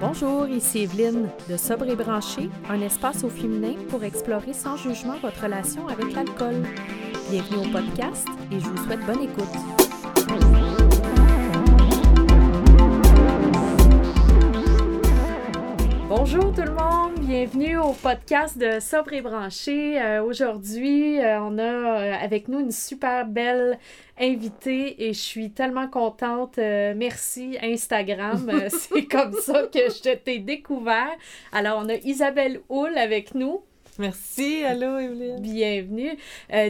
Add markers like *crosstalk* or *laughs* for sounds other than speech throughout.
Bonjour, ici Evelyne de Sobre et Branché, un espace au féminin pour explorer sans jugement votre relation avec l'alcool. Bienvenue au podcast et je vous souhaite bonne écoute. Bonjour tout le monde, bienvenue au podcast de Sobre et Branché. Euh, Aujourd'hui, euh, on a euh, avec nous une super belle invitée et je suis tellement contente. Euh, merci Instagram, *laughs* c'est comme ça que je t'ai découvert. Alors, on a Isabelle Houle avec nous. Merci, allô Evelyne. Bienvenue.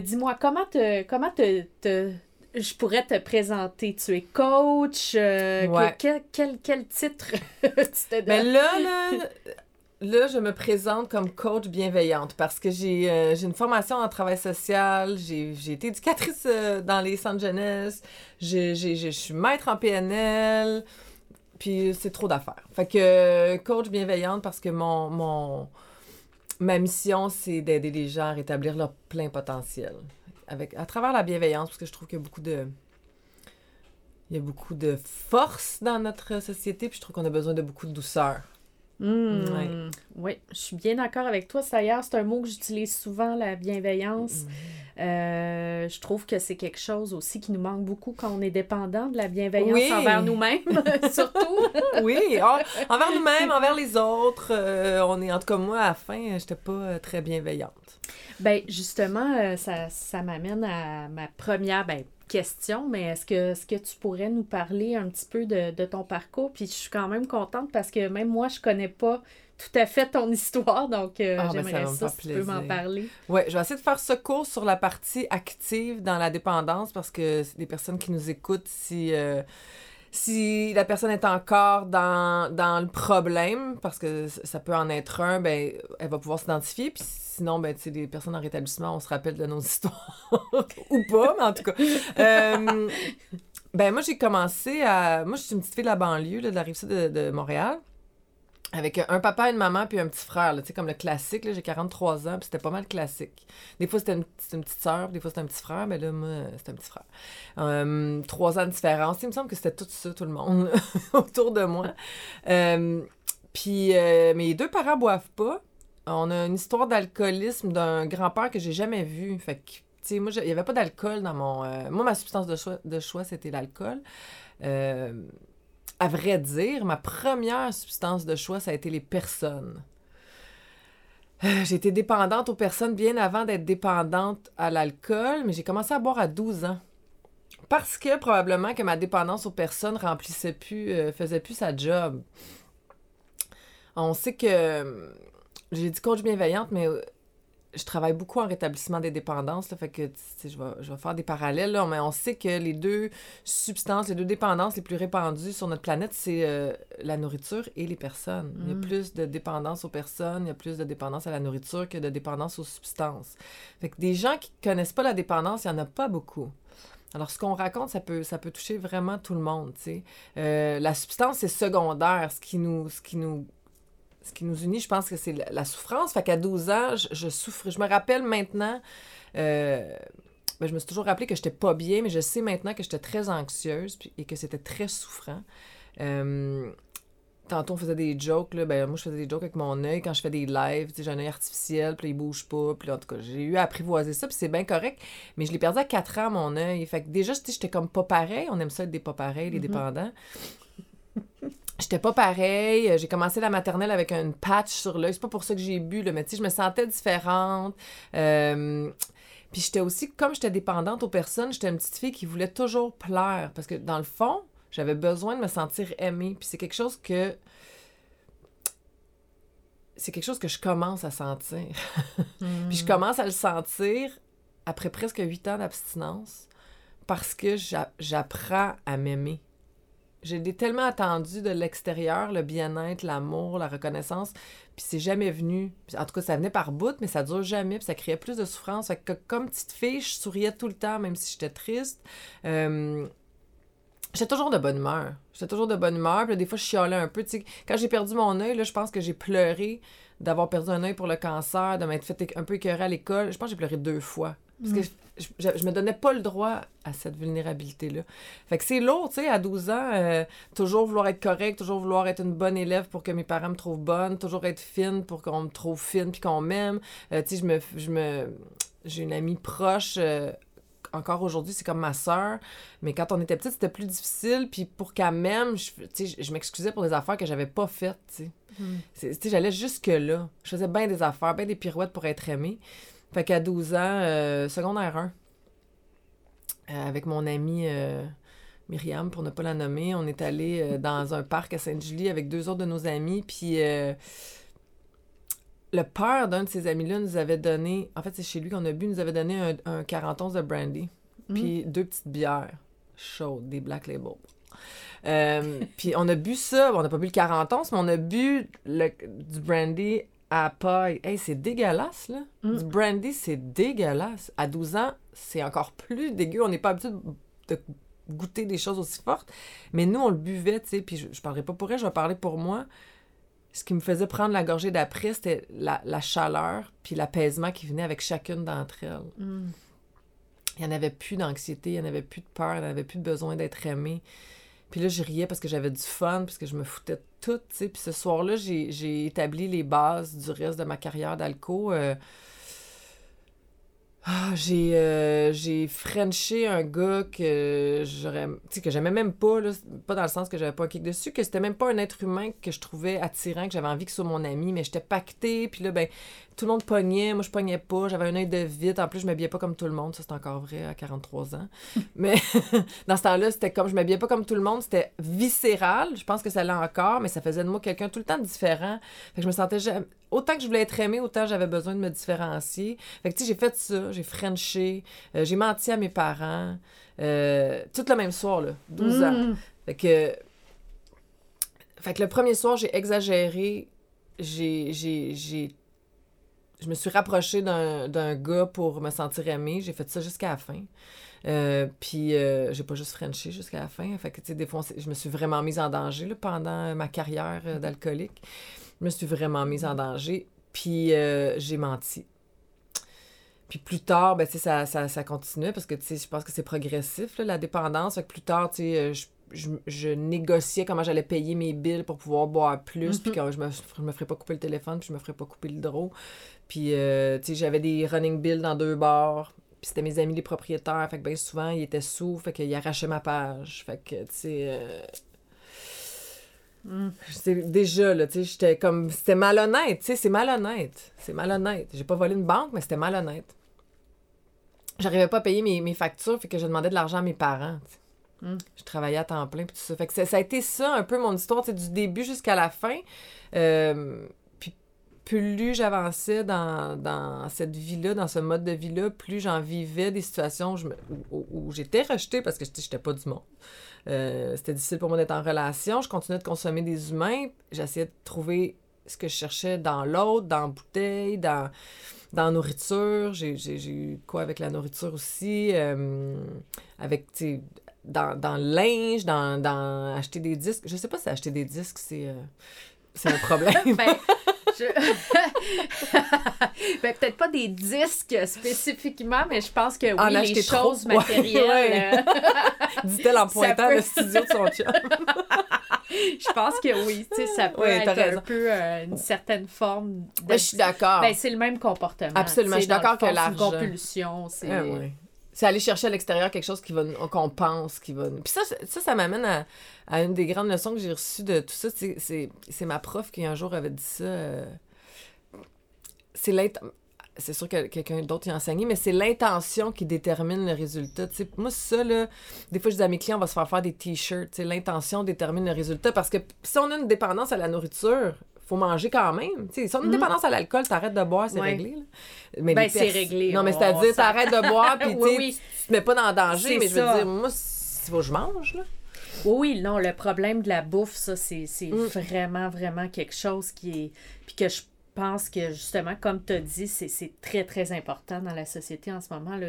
Dis-moi, comment te, comment te, te- je pourrais te présenter? Tu es coach? euh, Ouais. quel, quel, quel titre *laughs* tu te donnes? Mais là, là, là, je me présente comme coach bienveillante parce que j'ai euh, une formation en travail social, j'ai été éducatrice euh, dans les centres jeunesse, j'ai- je suis maître en PNL, puis c'est trop d'affaires. Fait que euh, coach bienveillante parce que mon, mon ma mission, c'est d'aider les gens à rétablir leur plein potentiel. Avec, à travers la bienveillance, parce que je trouve qu'il beaucoup de... Il y a beaucoup de force dans notre société, puis je trouve qu'on a besoin de beaucoup de douceur. Hmm, Ouais. Oui, je suis bien d'accord avec toi. D'ailleurs, c'est un mot que j'utilise souvent, la bienveillance. Euh, je trouve que c'est quelque chose aussi qui nous manque beaucoup quand on est dépendant de la bienveillance Oui. envers nous-mêmes, *laughs* *laughs* surtout. Oui, en- envers nous-mêmes, envers les autres. euh, on est, en tout cas, moi, à la fin, j'étais pas euh, très bienveillante. Ben justement, euh, ça, ça m'amène à ma première ben, question, mais est-ce que, que tu pourrais nous parler un petit peu de, de ton parcours? Puis je suis quand même contente parce que même moi, je connais pas tout à fait ton histoire, donc euh, Ah, ben, ça j'aimerais ça, si tu peux m'en parler. Ouais, je vais essayer de faire ce cours sur la partie active dans la dépendance parce que des personnes qui nous écoutent si. euh, si la personne est encore dans, dans le problème, parce que ça peut en être un, ben, elle va pouvoir s'identifier. Puis sinon, ben, tu sais, des personnes en rétablissement, on se rappelle de nos *laughs* histoires. Ou pas, mais en tout cas. Euh, *laughs* ben, moi, j'ai commencé à. Moi, je suis une petite fille de la banlieue, là, de la rive sud de, de Montréal. Avec un papa, une maman, puis un petit frère, tu sais, comme le classique, j'ai 43 ans, puis c'était pas mal classique. Des fois, c'était une, petite sœur, des fois, c'était un petit frère, mais là, moi, c'était un petit frère. Euh, trois ans de différence. Il me semble que c'était tout ça, tout le monde, *laughs* autour de moi. Euh, puis, euh, mes deux parents boivent pas. On a une histoire d'alcoolisme d'un grand-père que j'ai jamais vu. Fait que, tu sais, moi, il y avait pas d'alcool dans mon... moi, ma substance de choix, de choix c'était l'alcool. À vrai dire, ma première substance de choix, ça a été les personnes. Euh, été dépendante aux personnes bien avant d'être dépendante à l'alcool, mais j'ai commencé à boire à 12 ans. Parce que probablement que ma dépendance aux personnes remplissait plus, euh, faisait plus sa job. On sait que euh, j'ai dit coach bienveillante, mais euh, je travaille beaucoup en rétablissement des dépendances, là, fait que je vais, je vais faire des parallèles, là, mais on sait que les deux substances, les deux dépendances les plus répandues sur notre planète, c'est euh, la nourriture et les personnes. Il y a Mm. plus de dépendance aux personnes, il y a plus de dépendance à la nourriture que de dépendance aux substances. Fait que des gens qui connaissent pas la dépendance, il y en a pas beaucoup. Alors, ce qu'on raconte, ça peut, ça peut toucher vraiment tout le monde, tu sais. Euh, la substance, c'est secondaire. Ce qui nous, ce qui nous, ce qui nous unit, je pense que c'est la, la souffrance. Fait qu'à 12 ans, je, je souffre. Je me rappelle maintenant, euh, ben, je me suis toujours rappelé que j'étais pas bien, mais je sais maintenant que j'étais très anxieuse et que c'était très souffrant. Euh, tantôt, on faisait des jokes, là. Ben, moi, je faisais des jokes avec mon œil quand je fais des lives. J'ai un œil artificiel, puis il bouge pas. Puis en tout cas, j'ai eu à apprivoiser ça, puis c'est bien correct. Mais je l'ai perdu à 4 ans, mon œil. Fait que déjà, j'étais comme pas pareil. On aime ça être des pas pareils, les Mhm. dépendants. J'étais pas pareil. Euh, J'ai commencé la maternelle avec un patch sur l'œil. C'est pas pour ça que j'ai bu, là, mais tu sais, je me sentais différente. Euh, Puis j'étais aussi, comme j'étais dépendante aux personnes, j'étais une petite fille qui voulait toujours plaire. Parce que dans le fond, j'avais besoin de me sentir aimée. Puis c'est quelque chose que. C'est quelque chose que je commence à sentir. *laughs* Puis je commence à le sentir après presque huit ans d'abstinence parce que j'a- j'apprends à m'aimer. J'ai tellement attendu de l'extérieur, le bien-être, l'amour, la reconnaissance, puis c'est jamais venu. En tout cas, ça venait par bout, mais ça dure jamais, puis ça créait plus de souffrance. Fait que comme petite fille, je souriais tout le temps, même si j'étais triste. Euh, J'étais toujours de bonne humeur. J'étais toujours de bonne humeur. Puis des fois, je chialais un peu. Quand j'ai perdu mon œil, je pense que j'ai pleuré d'avoir perdu un œil pour le cancer, de m'être fait un peu écœurer à l'école. Je pense que j'ai pleuré deux fois. Parce que je, je, je me donnais pas le droit à cette vulnérabilité-là. Fait que c'est lourd, tu sais, à 12 ans, euh, toujours vouloir être correct, toujours vouloir être une bonne élève pour que mes parents me trouvent bonne, toujours être fine pour qu'on me trouve fine puis qu'on m'aime. Euh, tu sais, je me... Je me j'ai une amie proche... euh, encore aujourd'hui, c'est comme ma sœur. Mais quand on était petite, c'était plus difficile. Puis pour qu'elle m'aime, je, tu sais, je- je m'excusais pour des affaires que j'avais pas faites, tu sais. Mm. C'est- Tu sais, j'allais jusque-là. Je faisais bien des affaires, bien des pirouettes pour être aimée. Fait qu'à 12 ans, euh, secondaire 1, euh, avec mon amie euh, Myriam, pour ne pas la nommer, on est allé dans un parc à Sainte-Julie avec deux autres de nos amis. Puis le père d'un de ces amis-là nous avait donné, en fait, c'est chez lui qu'on a bu, nous avait donné un, un 41 de brandy, Mm. puis deux petites bières chaudes, des Black Label. Euh, puis on a bu ça, on n'a pas bu le 41, mais on a bu le, du brandy à paille. Hey, c'est dégueulasse, là. Mm. Du brandy, c'est dégueulasse. À 12 ans, c'est encore plus dégueu. On n'est pas habitué de goûter des choses aussi fortes. Mais nous, on le buvait, tu sais, puis je, je parlerai pas pour elle, je vais parler pour moi. Ce qui me faisait prendre la gorgée d'après, c'était la, la chaleur puis l'apaisement qui venait avec chacune d'entre elles. Mm. Il n'y en avait plus d'anxiété, il n'y en avait plus de peur, il n'y en avait plus de besoin d'être aimé. Puis là, je riais parce que j'avais du fun, parce que je me foutais de tout, tu sais. Puis ce soir-là, j'ai établi les bases du reste de ma carrière d'alco. euh, ah, j'ai euh, j'ai frenché un gars que j'aurais que j'aimais même pas là, pas dans le sens que j'avais pas un kick dessus que c'était même pas un être humain que je trouvais attirant que j'avais envie que ce soit mon ami mais j'étais pactée puis là ben tout le monde pognait moi je pognais pas j'avais un œil de vite en plus je m'habillais pas comme tout le monde ça c'est encore vrai à 43 ans *laughs* mais *laughs* dans ce temps-là c'était comme je m'habillais pas comme tout le monde c'était viscéral je pense que ça l'a encore mais ça faisait de moi quelqu'un tout le temps différent fait que je me sentais jamais- autant que je voulais être aimée autant j'avais besoin de me différencier fait que tu sais j'ai fait ça j'ai frenché euh, j'ai menti à mes parents euh, tout le même soir là 12 ans Mm. fait que fait que le premier soir j'ai exagéré j'ai j'ai j'ai je me suis rapprochée d'un d'un gars pour me sentir aimée. J'ai fait ça jusqu'à la fin. Euh, puis euh, j'ai pas juste frenché jusqu'à la fin. Fait que, tu sais, des fois, je me suis vraiment mise en danger là, pendant ma carrière euh, d'alcoolique. Je me suis vraiment mise en danger. Puis euh, j'ai menti. Puis plus tard, ben, ça, ça, ça continuait parce que, je pense que c'est progressif, là, la dépendance. Fait que plus tard, euh, je, je, je négociais comment j'allais payer mes billes pour pouvoir boire plus, puis Mhm. que je me, je me ferais pas couper le téléphone, puis je me ferais pas couper le draw. Puis, euh, j'avais des running bills dans deux bars. Puis c'était mes amis les propriétaires. Fait que bien souvent, ils étaient sous. Fait qu'ils arrachaient ma page. Fait que, tu sais... euh, Mm. c'est déjà, là, tu sais, j'étais comme... C'était malhonnête, tu sais, c'est malhonnête. C'est malhonnête. J'ai pas volé une banque, mais c'était malhonnête. J'arrivais pas à payer mes, mes factures, fait que je demandais de l'argent à mes parents, tu sais. Mm. Je travaillais à temps plein, puis tout ça. Fait que ça, ça a été ça, un peu, mon histoire, tu sais, du début jusqu'à la fin. Euh, plus j'avançais dans, dans cette vie-là, dans ce mode de vie-là, plus j'en vivais des situations où, je j'étais rejetée parce que j'étais j'étais pas du monde. Euh, C'était difficile pour moi d'être en relation. Je continuais de consommer des humains. J'essayais de trouver ce que je cherchais dans l'autre, dans la bouteille, dans, dans nourriture. J'ai j'ai- j'ai eu quoi avec la nourriture aussi? euh, avec, tu dans, dans le linge, dans, dans acheter des disques. Je sais pas si acheter des disques, c'est euh, c'est un problème. *laughs* Ben, je- *laughs* ben, peut-être pas des disques spécifiquement, mais je pense que oui, En les trop. choses Ouais, matérielles. ouais. euh, *laughs* Dit-elle en pointant peut- le studio de son chum. *laughs* je pense que oui, tu sais, ça peut Ouais, être un peu euh, une certaine forme de... Ouais, je suis d'accord. Ben, c'est le même comportement. Absolument, je suis d'accord que l'argent- une compulsion, c'est... C'est aller chercher à l'extérieur quelque chose qui va qu'on pense qui va Puis ça, ça, ça m'amène à, à une des grandes leçons que j'ai reçues de tout ça. C'est, ma prof qui un jour avait dit ça. euh, C'est. C'est sûr que quelqu'un d'autre y a enseigné, mais c'est l'intention qui détermine le résultat. Moi, ça, là, des fois, je dis à mes clients, on va se faire faire des t-shirts. L'intention détermine le résultat. Parce que si on a une dépendance à la nourriture, faut manger quand même. Tu sais, si on a une Mhm. dépendance à l'alcool, t'arrêtes de boire, c'est Ouais. réglé. là. Mais Ben, c'est réglé, Non, mais on- c'est-à-dire, ça- t'arrêtes de boire, puis *laughs* Oui, oui. tu te mets pas dans le danger, mais je veux dire, moi, il faut que je mange, là. Oui, oui, non, le problème de la bouffe, ça, c'est c'est Mm. vraiment, vraiment quelque chose qui est... Puis que je pense que, justement, comme tu as dit, c'est c'est très, très important dans la société en ce moment, là.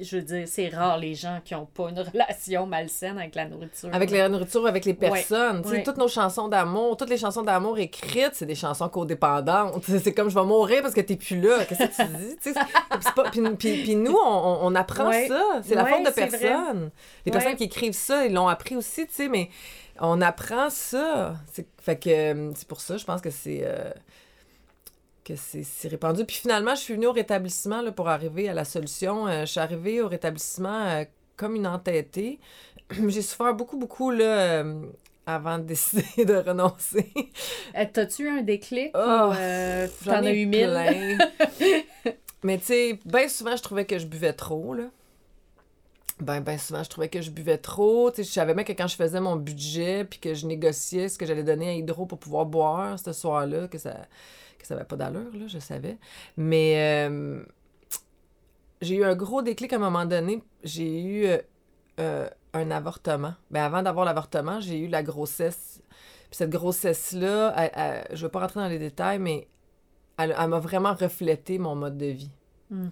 Je veux dire, c'est rare les gens qui n'ont pas une relation malsaine avec la nourriture. Avec la nourriture ou avec les personnes. Ouais. toutes nos chansons d'amour, toutes les chansons d'amour écrites, c'est des chansons codépendantes. *laughs* C'est comme je vais mourir parce que t'es plus là. Qu'est-ce que tu dis? Puis, nous, on, on apprend Ouais. ça. C'est la faute de c'est vrai. personne. Les personnes qui écrivent ça, ils l'ont appris aussi, tu sais, mais on apprend ça. C'est- Fait que c'est pour ça, je pense que c'est. euh, que c'est répandu. Puis finalement, je suis venue au rétablissement là, pour arriver à la solution. Euh, je suis arrivée au rétablissement euh, comme une entêtée. *clears throat* J'ai souffert beaucoup, beaucoup là, euh, avant de décider *laughs* de renoncer. T'as-tu un déclic? Oh, T'en as eu mille? *laughs* Mais tu sais, bien souvent, je trouvais que je buvais trop, là. Ben, ben souvent, je trouvais que je buvais trop. Tu sais, je savais même que quand je faisais mon budget, puis que je négociais ce que j'allais donner à Hydro pour pouvoir boire ce soir-là, que ça que ça avait pas d'allure, là, je savais. Mais euh, j'ai eu un gros déclic à un moment donné. J'ai eu euh, euh, un avortement. Ben, avant d'avoir l'avortement, j'ai eu la grossesse. Puis cette grossesse-là, je ne vais pas rentrer dans les détails, mais elle, elle m'a vraiment reflété mon mode de vie. Mm.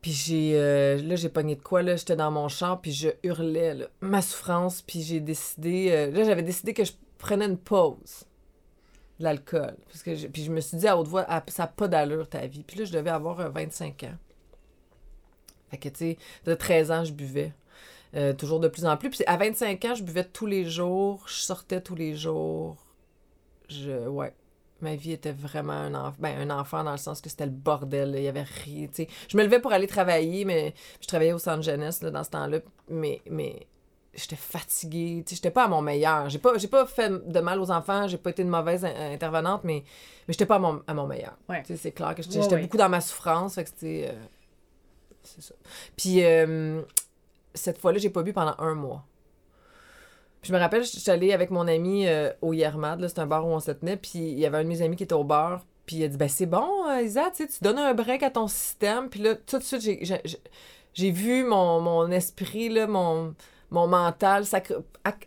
Puis j'ai... euh, là, j'ai pogné de quoi, là? J'étais dans mon char, puis je hurlais, là, ma souffrance, puis j'ai décidé... euh, là, j'avais décidé que je prenais une pause l'alcool. Parce puis je me suis dit à haute voix, Ah, ça n'a pas d'allure, ta vie. Puis là, je devais avoir euh, 25 ans. Fait que, tu sais, de 13 ans, je buvais. Euh, toujours de plus en plus. Puis à 25 ans, je buvais tous les jours, je sortais tous les jours. Je... Ouais. Ma vie était vraiment un, ben, un enfant dans le sens que c'était le bordel. Il y avait rien. Je me levais pour aller travailler, mais je travaillais au centre jeunesse là, dans ce temps-là. Mais, mais j'étais fatiguée. Tu j'étais pas à mon meilleur. J'ai pas, j'ai pas fait de mal aux enfants. J'ai pas été une mauvaise in- intervenante, mais, mais j'étais pas à mon, à mon meilleur. Ouais. C'est clair que j'étais Ouais, j'étais beaucoup dans ma souffrance. Fait que c'était... euh, c'est ça. Puis euh, cette fois-là, j'ai pas bu pendant un mois. Puis je me rappelle, je suis allée avec mon ami euh, au Yermad, là, c'est un bar où on se tenait, puis il y avait un de mes amis qui était au bar, puis il a dit ben c'est bon, euh, Isa, tu donnes un break à ton système, puis là tout de suite j'ai vu mon, mon esprit là, mon mon mental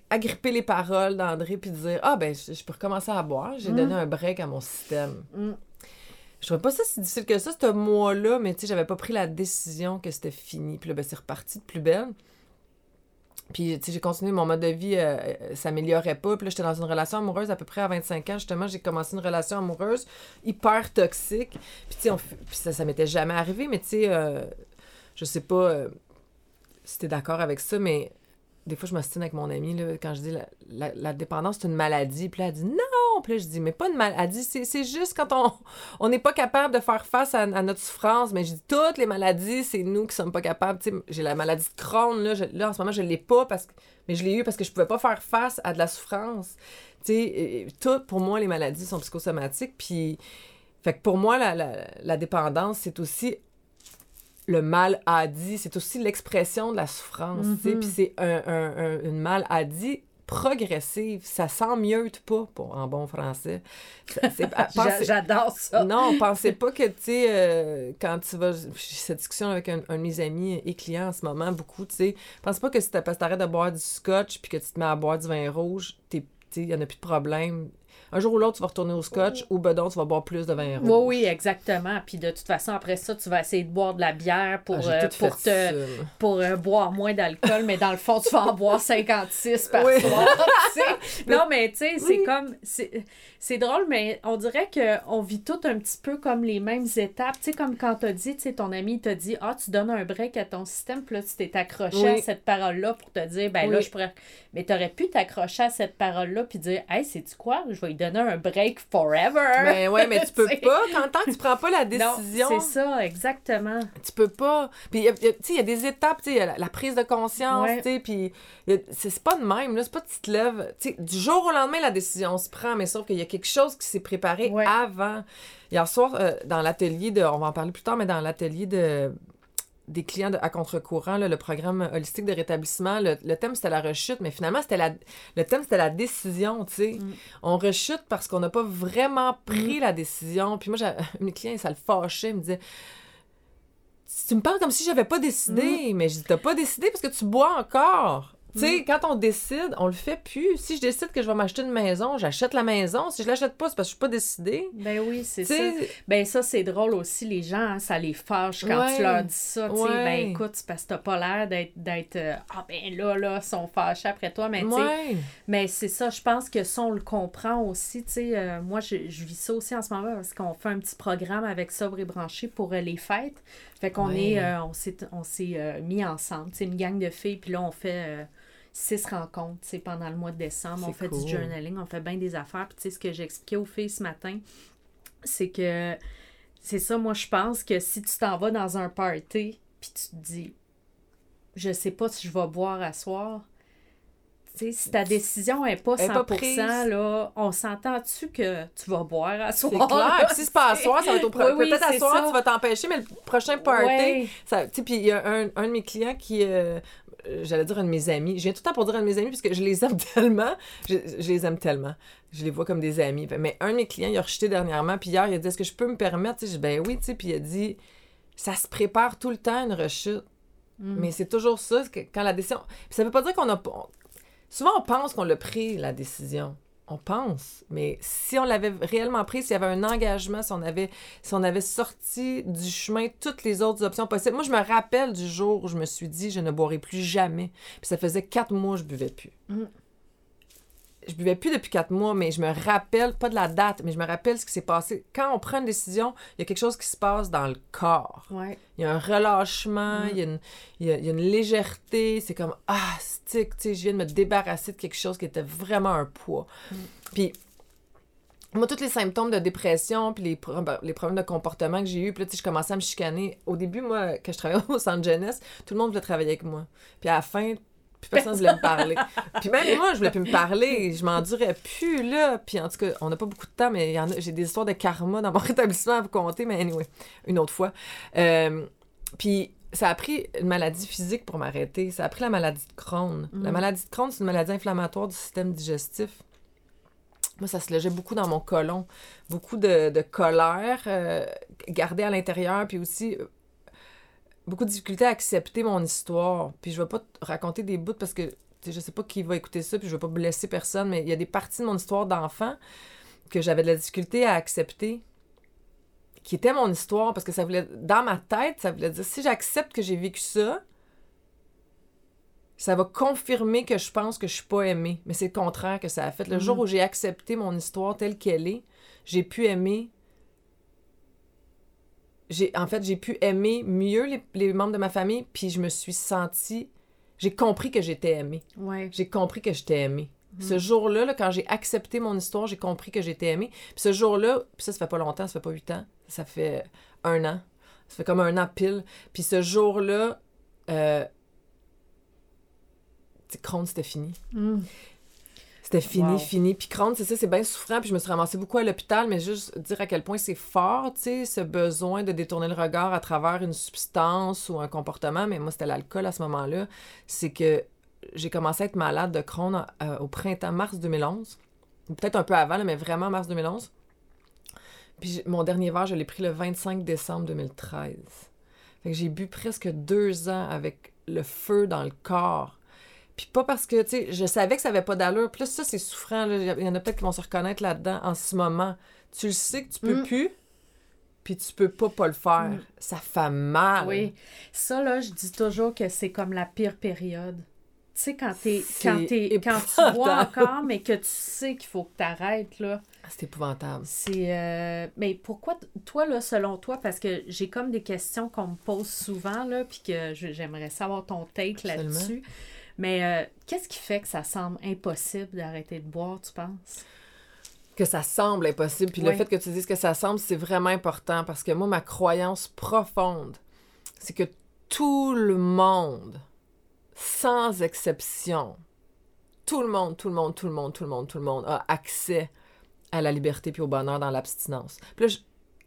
agripper les paroles d'André puis dire ah ben je, je peux recommencer à boire, j'ai Mm. donné un break à mon système. Mm. Je trouvais pas ça si difficile que ça, ce mois-là, mais tu sais, j'avais pas pris la décision que c'était fini. Puis là, ben, c'est reparti de plus belle. Puis, tu sais, j'ai continué, mon mode de vie euh, euh, s'améliorait pas. Puis là, j'étais dans une relation amoureuse à peu près à 25 ans. Justement, j'ai commencé une relation amoureuse hyper toxique. Puis, tu sais, ça, ça m'était jamais arrivé, mais tu sais, euh, je sais pas euh, si t'es d'accord avec ça, mais des fois, je m'ostine avec mon amie, là, quand je dis la, la- dépendance, c'est une maladie. Puis là, elle dit non. Puis là, je dis, mais pas une maladie. C'est, juste quand on on n'est pas capable de faire face à, notre souffrance. Mais je dis, toutes les maladies, c'est nous qui sommes pas capables. J'ai la maladie de Crohn, là, là, en ce moment, je l'ai pas, parce que, mais je l'ai eu parce que je pouvais pas faire face à de la souffrance. Tu sais, et- et tout, pour moi, les maladies sont psychosomatiques. Puis, fait que pour moi, la, la dépendance, c'est aussi le mal à dit, c'est aussi l'expression de la souffrance, tu sais, Mhm. puis c'est un, un- un- une mal à dit progressive, ça s'emmieute pas, pour, en bon français. *laughs* Pensez- J'adore ça. non, pensez pas que, tu sais, euh, quand tu vas... J'ai cette discussion avec un, un de mes amis et clients en ce moment, beaucoup, tu sais, pense pas que si que t'arrêtes de boire du scotch puis que tu te mets à boire du vin rouge, tu il y en a plus de problème. Un jour ou l'autre, tu vas retourner au scotch ou ben donc, tu vas boire plus de vin rouge. Oui, oui, exactement. Puis de toute façon, après ça, tu vas essayer de boire de la bière pour, Ah, euh, pour, te, pour euh, boire moins d'alcool, mais dans le fond, tu vas en boire 56 par Oui. soir. *laughs* non, mais tu sais, c'est Oui. comme. C'est drôle, mais on dirait qu'on vit tout un petit peu comme les mêmes étapes. Tu sais, comme quand t'as dit, tu sais, ton ami t'a dit Ah, tu donnes un break à ton système, puis là, tu t'es accroché Oui. à cette parole-là pour te dire Ben là, je pourrais. Mais t'aurais pu t'accrocher à cette parole-là, puis dire Hey, sais-tu quoi? Je vais donner un break forever. Mais ouais, mais tu *laughs* peux pas. Quand tant que tu prends pas la décision, c'est ça, exactement. tu peux pas. Puis, tu sais, il y a des étapes, tu sais, la, la prise de conscience, Ouais. tu sais, puis c'est c'est pas de même, là. C'est pas que tu te lèves, tu sais, du jour au lendemain, la décision se prend, mais sauf qu'il y a quelque chose qui s'est préparé Ouais. avant. Hier soir, euh, dans l'atelier de, on va en parler plus tard, mais dans l'atelier de des clients de, à contre-courant, le programme holistique de rétablissement, le, le thème c'était la rechute, mais finalement c'était la, le thème c'était la décision, tu sais. Mm. On rechute parce qu'on n'a pas vraiment pris la décision. Puis moi, *laughs* mes clients, ça le fâchait, ils me disaient tu me parles comme si j'avais pas décidé, mais je dis t'as pas décidé parce que tu bois encore. Tu sais, quand on décide, on le fait plus. Si je décide que je vais m'acheter une maison, j'achète la maison. Si je l'achète pas, c'est parce que je suis pas décidée. Ben oui, c'est ça. Ben ça, c'est drôle aussi, les gens, hein, ça les fâche quand Ouais. tu leur dis ça. Tu sais, Ouais. ben écoute, c'est parce que t'as pas l'air d'être, d'être euh, ah ben là, là, ils sont fâchés après toi, mais tu sais, ouais. mais c'est ça, je pense que ça, on le comprend aussi, tu sais, euh, moi, je, je vis ça aussi en ce moment parce qu'on fait un petit programme avec Sobre et Branché pour euh, les fêtes. Fait qu'on est, on s'est, on s'est mis ensemble, c'est une gang de filles, puis là, on fait... six rencontres, sais, pendant le mois de décembre. On C'est fait cool. du journaling, on fait bien des affaires. Puis, tu sais, ce que j'expliquais aux filles ce matin, c'est que c'est ça, moi, je pense que si tu t'en vas dans un party, puis tu te dis, je sais pas si je vais boire à soir, tu sais, si ta décision est pas 100%, Elle est pas là, on s'entend-tu que tu vas boire à soir? C'est clair. Puis si c'est pas à *laughs* soir, ça va être au pro- Oui, oui, Peut-être à c'est soir, ça. tu vas t'empêcher, mais le prochain party, puis il y a un, un de mes clients qui, euh, j'allais dire un de mes amis, je viens tout le temps pour dire un de mes amis parce que je les aime *laughs* tellement, je, je les aime tellement, je les vois comme des amis. Mais un de mes clients, il a rejeté dernièrement, puis hier, il a dit, est-ce que je peux me permettre? J'ai dit, ben oui, tu sais, puis il a dit, ça se prépare tout le temps une rechute. Mm. Mais c'est toujours ça, que quand la décision. Puis ça veut pas dire qu'on a. pas- Souvent, on pense qu'on l'a pris, la décision. On pense. Mais si on l'avait réellement pris, s'il y avait un engagement, si on avait, si on avait sorti du chemin toutes les autres options possibles. Moi, je me rappelle du jour où je me suis dit, je ne boirai plus jamais. Puis ça faisait quatre mois que je buvais plus. Mm. Je buvais plus depuis quatre mois, mais je me rappelle, pas de la date, mais je me rappelle ce qui s'est passé. Quand on prend une décision, il y a quelque chose qui se passe dans le corps. Ouais. Il y a un relâchement, Mm. il, y a une, il, y a, il y a une légèreté. C'est comme, ah, stick, tu sais, je viens de me débarrasser de quelque chose qui était vraiment un poids. Mm. Puis, moi, tous les symptômes de dépression, puis les, pro- ben, les problèmes de comportement que j'ai eu, puis là, tu sais, je commençais à me chicaner. Au début, moi, quand je travaillais *laughs* au centre jeunesse, tout le monde voulait travailler avec moi. Puis à la fin, plus personne ne voulait me parler. Puis même moi, je voulais plus me parler. Je m'endurais plus, là. Puis en tout cas, on n'a pas beaucoup de temps, mais j'ai des histoires de karma dans mon *laughs* rétablissement à vous conter, mais anyway, une autre fois. Euh, puis ça a pris une maladie physique pour m'arrêter. Ça a pris la maladie de Crohn. La Mm. maladie de Crohn, c'est une maladie inflammatoire du système digestif. Moi, ça se logeait beaucoup dans mon côlon. Beaucoup de, de colère euh, gardée à l'intérieur, puis aussi beaucoup de difficulté à accepter mon histoire. Puis je vais pas te raconter des bouts parce que je sais pas qui va écouter ça, puis je vais pas blesser personne, mais il y a des parties de mon histoire d'enfant que j'avais de la difficulté à accepter qui était mon histoire parce que ça voulait dans ma tête ça voulait dire si j'accepte que j'ai vécu ça ça va confirmer que je pense que je suis pas aimée mais c'est le contraire que ça a fait le jour où j'ai accepté mon histoire telle qu'elle est j'ai pu aimer j'ai en fait j'ai pu aimer mieux les, les membres de ma famille puis je me suis sentie j'ai compris que j'étais aimée Ouais. j'ai compris que j'étais aimée. Ce jour-là, là, quand j'ai accepté mon histoire, j'ai compris que j'étais aimée. Puis ce jour-là, puis ça, ça fait pas longtemps, ça fait pas huit ans, ça fait un an. Ça fait comme un an pile. Puis ce jour-là, euh, Crohn, c'était fini. Mm. C'était fini, Wow. fini. Puis Crohn, c'est ça, c'est bien souffrant. Puis je me suis ramassée beaucoup à l'hôpital, mais juste dire à quel point c'est fort, tu sais, ce besoin de détourner le regard à travers une substance ou un comportement. Mais moi, c'était l'alcool à ce moment-là. C'est que j'ai commencé à être malade de Crohn euh, au printemps, mars 2011. Ou Peut-être un peu avant, là, mais vraiment mars 2011. Puis mon dernier verre, je l'ai pris le 25 décembre 2013. Fait que j'ai bu presque deux ans avec le feu dans le corps. Puis pas parce que, tu sais, je savais que ça avait pas d'allure. Là, ça, c'est souffrant. là. Il y en a peut-être qui vont se reconnaître là-dedans en ce moment. Tu le sais que tu peux Mm. plus, puis tu peux pas pas le faire. Mm. Ça fait mal. Oui. Ça, là, je dis toujours que c'est comme la pire période. Tu sais, quand, t'es, C'est quand, t'es, quand tu épouvantable. encore, mais que tu sais qu'il faut que tu arrêtes, là, C'est épouvantable. c'est... euh, Mais pourquoi, toi, là, selon toi, parce que j'ai comme des questions qu'on me pose souvent, là, puis que j'aimerais savoir ton take là-dessus. Mais euh, qu'est-ce qui fait que ça semble impossible d'arrêter de boire, tu penses? que ça semble impossible. Puis le fait que tu dises que ça semble, c'est vraiment important parce que moi, ma croyance profonde, c'est que tout le monde, sans exception, tout le monde, tout le monde, tout le monde, tout le monde, tout le monde a accès à la liberté puis au bonheur dans l'abstinence. Puis là,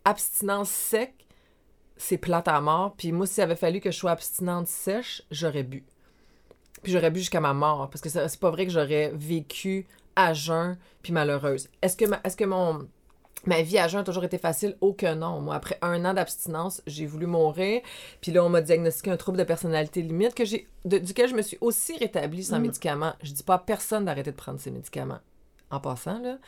abstinence sec, c'est plate à mort. Puis moi, s'il avait fallu que je sois abstinente sèche, j'aurais bu. Puis j'aurais bu jusqu'à ma mort parce que c'est pas vrai que j'aurais vécu à jeun puis malheureuse. Est-ce que, ma- est-ce que mon, Ma vie à jeun a toujours été facile, aucun non. Moi, après un an d'abstinence, j'ai voulu mourir. Puis là, on m'a diagnostiqué un trouble de personnalité limite que j'ai, de- duquel je me suis aussi rétablie sans Mm. médicaments. Je dis pas à personne d'arrêter de prendre ses médicaments en passant, là.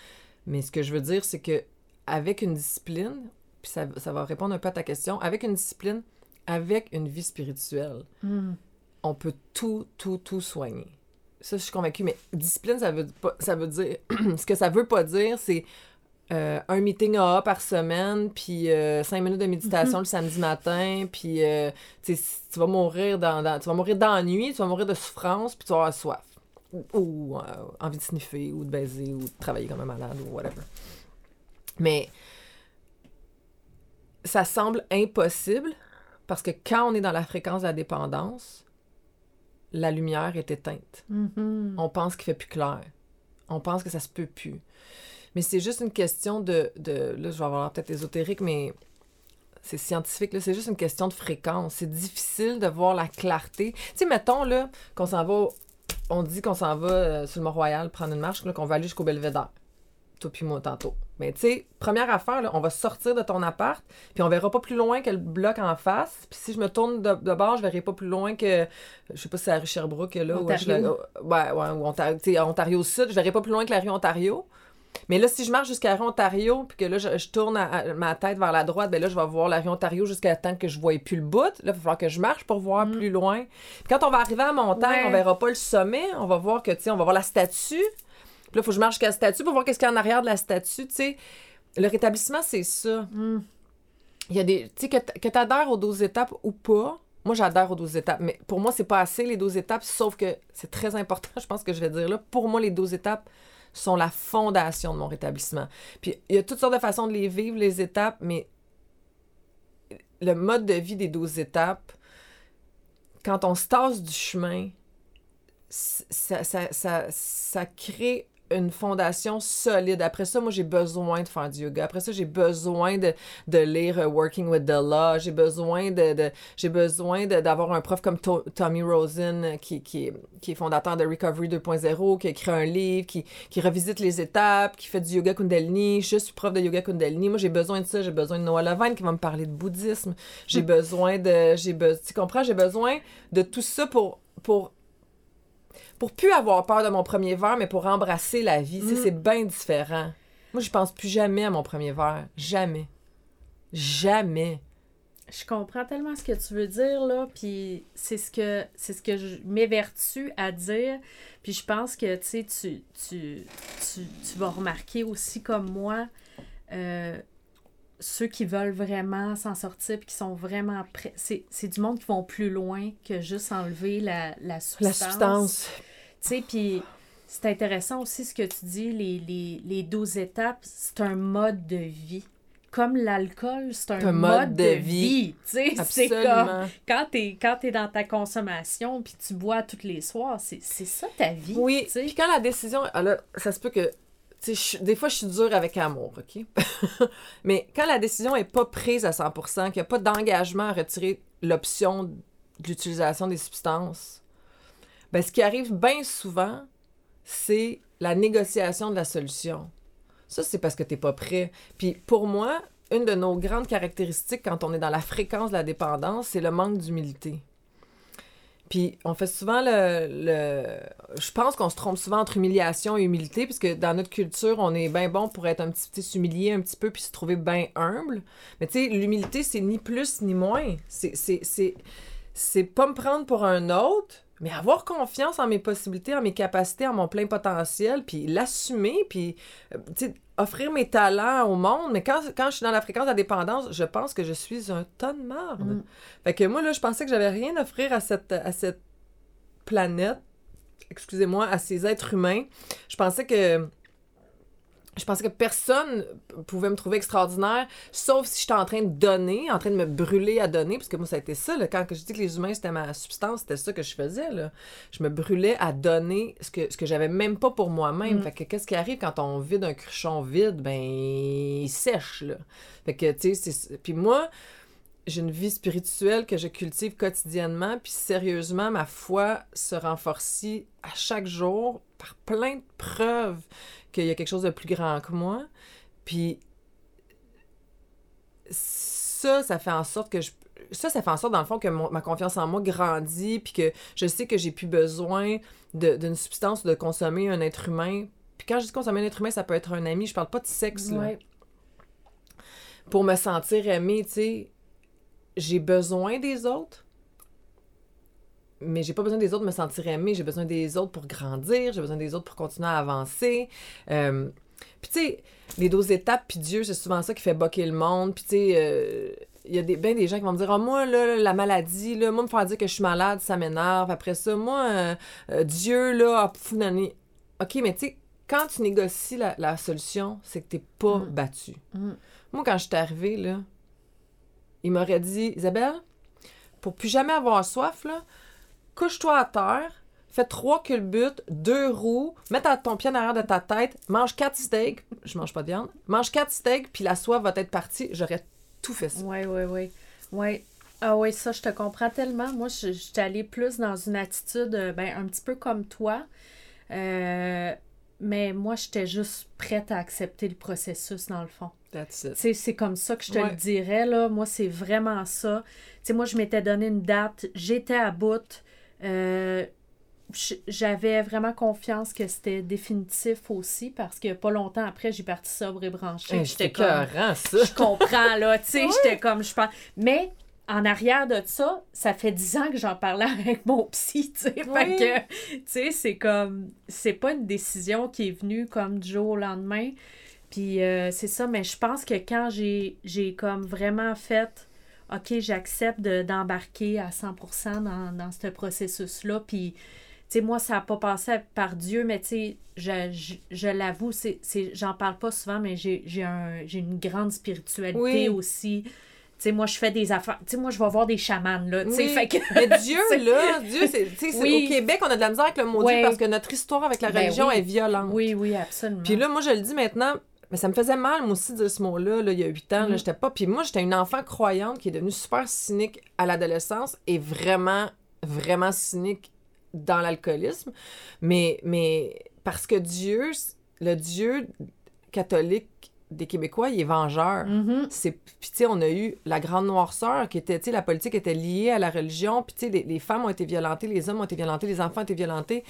Mais ce que je veux dire, c'est que avec une discipline, puis ça, ça va répondre un peu à ta question, avec une discipline, avec une vie spirituelle, Mm. On peut tout, tout, tout soigner. Ça, je suis convaincue. Mais discipline, ça veut, pas, ça veut dire... *clears throat* ce que ça veut pas dire, c'est euh, un meeting AA par semaine, puis euh, cinq minutes de méditation le samedi matin, puis euh, tu vas mourir dans, dans- tu vas mourir d'ennui, tu vas mourir de souffrance, puis tu vas avoir soif. Ou, envie de sniffer, ou de baiser, ou de travailler comme un malade, ou whatever. Mais ça semble impossible parce que quand on est dans la fréquence de la dépendance, la lumière est éteinte. Mhm. On pense qu'il fait plus clair. On pense que ça se peut plus. Mais c'est juste une question de, de là, je vais avoir peut-être ésotérique, mais c'est scientifique, là, c'est juste une question de fréquence. C'est difficile de voir la clarté. Tu sais, mettons, là, qu'on s'en va, on dit qu'on s'en va euh, sur le Mont-Royal prendre une marche, qu'on va aller jusqu'au Belvédère. Toi puis moi, tantôt. Mais tu sais, première affaire, là, on va sortir de ton appart, puis on verra pas plus loin que le bloc en face. Puis si je me tourne de, de bord, je verrai pas plus loin que, je sais pas si c'est la rue Sherbrooke, là, ou Ontario. ouais, ouais, ou Ontario, tu sais, Ontario Sud, je verrai pas plus loin que la rue Ontario. Mais là, si je marche jusqu'à la rue Ontario, puis que là, je, je tourne à- à ma tête vers la droite, ben là, je vais voir la rue Ontario jusqu'à temps que je voie plus le bout. Là, il va falloir que je marche pour voir plus loin. Puis quand on va arriver à la montagne, Ouais. on verra pas le sommet. On va voir que, tu sais, on va voir la statue. Puis là, il faut que je marche jusqu'à la statue pour voir qu'est-ce qu'il y a en arrière de la statue, tu sais. Le rétablissement, c'est ça. Mm. Il y a des. Tu sais, que, tu adhères aux 12 étapes ou pas. Moi, j'adhère aux 12 étapes, mais pour moi, c'est pas assez les 12 étapes, sauf que c'est très important, *laughs* je pense que je vais dire là. Pour moi, les 12 étapes sont la fondation de mon rétablissement. Puis il y a toutes sortes de façons de les vivre, les étapes, mais le mode de vie des 12 étapes, quand on se tasse du chemin, ça, ça, ça, ça crée une fondation solide. Après ça, moi, j'ai besoin de faire du yoga. Après ça, j'ai besoin de, de lire euh, Working with the Law. J'ai besoin de, de- j'ai besoin d'avoir un prof comme To- Tommy Rosen, euh, qui, qui, est, qui est fondateur de Recovery 2.0, qui a écrit un livre, qui, qui revisite les étapes, qui fait du yoga Kundalini. Je suis prof de yoga Kundalini. Moi, j'ai besoin de ça. J'ai besoin de Noah Levine qui va me parler de bouddhisme. J'ai besoin de... J'ai be- tu comprends? J'ai besoin de tout ça pour... pour pour plus avoir peur de mon premier verre, mais pour embrasser la vie. Mm. C'est bien différent. Moi, je pense plus jamais à mon premier verre. Jamais. Jamais. Je comprends tellement ce que tu veux dire, là, puis c'est ce que c'est ce que je m'évertue à dire, puis je pense que, tu sais, tu, tu, tu, tu vas remarquer aussi comme moi, euh, ceux qui veulent vraiment s'en sortir, puis qui sont vraiment prêts, c'est c'est du monde qui vont plus loin que juste enlever la, la substance. La substance. Tu sais, puis c'est intéressant aussi ce que tu dis, les, les, les 12 étapes, c'est un mode de vie. Comme l'alcool, c'est un, Un mode, de vie. Tu sais, c'est comme quand t'es quand t'es dans ta consommation puis tu bois tous les soirs, c'est c'est ça ta vie. Oui. tu. Puis quand la décision. ah là, ça se peut que. Des fois, je suis dure avec amour, OK? *laughs* Mais quand la décision est pas prise à 100 qu'il n'y a pas d'engagement à retirer l'option de l'utilisation des substances, ben, ce qui arrive bien souvent, c'est la négociation de la solution. Ça, c'est parce que tu n'es pas prêt. Puis pour moi, une de nos grandes caractéristiques quand on est dans la fréquence de la dépendance, c'est le manque d'humilité. Puis on fait souvent le... Je pense qu'on se trompe souvent entre humiliation et humilité, puisque dans notre culture, on est bien bon pour être un petit peu s'humilier un petit peu puis se trouver bien humble. Mais tu sais, l'humilité, c'est ni plus ni moins. C'est- C'est c'est- c'est pas me prendre pour un autre, mais avoir confiance en mes possibilités, en mes capacités, en mon plein potentiel, puis l'assumer, puis euh, offrir mes talents au monde. Mais quand, quand je suis dans la fréquence de la dépendance, je pense que je suis un ton de marde. Mm. Fait que moi, là, je pensais que j'avais rien à offrir à cette, à cette planète, excusez-moi, à ces êtres humains. Je pensais que. Je pensais que personne pouvait me trouver extraordinaire, sauf si j'étais en train de donner, en train de me brûler à donner, parce que moi, ça a été ça, là, quand je dis que les humains, c'était ma substance, c'était ça que je faisais, là. Je me brûlais à donner ce que, ce que j'avais même pas pour moi-même. Mm. Fait que qu'est-ce qui arrive quand on vide un cruchon vide? Ben, il sèche, là. Fait que, tu sais, c'est... Puis moi, j'ai une vie spirituelle que je cultive quotidiennement, puis sérieusement, ma foi se renforce à chaque jour par plein de preuves qu'il y a quelque chose de plus grand que moi. Puis ça, ça fait en sorte que je. Ça, ça fait en sorte, dans le fond, que mon- ma confiance en moi grandit, puis que je sais que j'ai plus besoin d'une substance ou de consommer un être humain. Puis quand je dis consommer un être humain, ça peut être un ami, je parle pas de sexe, là. Ouais. Pour me sentir aimée, tu sais, j'ai besoin des autres, mais j'ai pas besoin des autres pour me sentir aimée, j'ai besoin des autres pour grandir, j'ai besoin des autres pour continuer à avancer. Euh, puis tu sais, les 12 étapes, puis Dieu, c'est souvent ça qui fait boquer le monde. Puis tu sais, euh, il y a des, ben des gens qui vont me dire Ah, moi, là, la maladie, là, moi, me faire dire que je suis malade, ça m'énerve. Après ça, moi, euh, euh, Dieu, là, nanani. OK, mais tu sais, quand tu négocies la, la solution, c'est que t'es pas Mm. battu. Mm. Moi, quand je suis arrivée, là, il m'aurait dit Isabelle, pour plus jamais avoir soif, couche-toi à terre, fais trois culbutes, deux roues, mets ton pied en arrière de ta tête, mange quatre steaks, je mange pas de viande, mange quatre steaks, puis la soif va être partie. J'aurais tout fait ça. Oui, oui, oui. Ouais. Ah oui, ça, je te comprends tellement. Moi, je je suis allée plus dans une attitude, euh, ben, un petit peu comme toi. Euh, mais moi, j'étais juste prête à accepter le processus, dans le fond. C'est comme ça que je te Ouais. le dirais, là. Moi, c'est vraiment ça. Tu sais, moi, je m'étais donné une date, j'étais à bout. Euh, j'avais vraiment confiance que c'était définitif aussi, parce que pas longtemps après, j'ai parti sobre et branché. Hey, J'étais comme ça. je comprends, là, tu sais, *laughs* j'étais comme, je pense. Mais en arrière de ça, ça fait dix ans que j'en parlais *laughs* avec mon psy, tu sais, fait que, tu sais, c'est comme, c'est pas une décision qui est venue comme du jour au lendemain, puis euh, c'est ça, mais je pense que quand j'ai, j'ai comme vraiment fait, OK, j'accepte de- d'embarquer à 100% dans, dans ce processus-là, puis... Tu sais, moi, ça n'a pas passé par Dieu, mais tu sais, je, je, je l'avoue, c'est, c'est, j'en parle pas souvent, mais j'ai, j'ai, un, j'ai une grande spiritualité Oui. aussi. Tu sais, moi, je fais des affaires. Tu sais, moi, je vais voir des chamans, là. Tu sais, Oui. fait que. Mais Dieu, *laughs* C'est- là, Dieu, c'est, Oui. au Québec, on a de la misère avec le mot Ouais. Dieu parce que notre histoire avec la Ben religion oui. est violente. Oui, oui, absolument. Puis là, moi, je le dis maintenant, mais ça me faisait mal, moi aussi, de dire ce mot-là, là, il y a huit ans. Mm. J'étais pas... Puis moi, j'étais une enfant croyante qui est devenue super cynique à l'adolescence et vraiment, vraiment cynique dans l'alcoolisme. Mais, mais parce que Dieu, le Dieu catholique des Québécois, il est vengeur. Mhm. C'est puis tu sais on a eu la grande noirceur qui était tu sais la politique était liée à la religion puis tu sais les, les femmes ont été violentées les hommes ont été violentés les enfants ont été violentés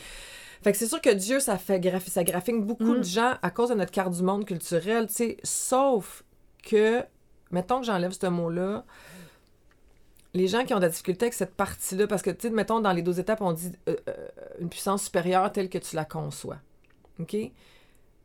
fait que c'est sûr que Dieu ça fait graphi- ça graphique beaucoup Mm. de gens à cause de notre carte du monde culturel tu sais sauf que mettons que j'enlève ce mot là les gens qui ont de la difficulté avec cette partie-là, parce que, tu sais, mettons, dans les 12 étapes, on dit euh, euh, une puissance supérieure telle que tu la conçois. OK?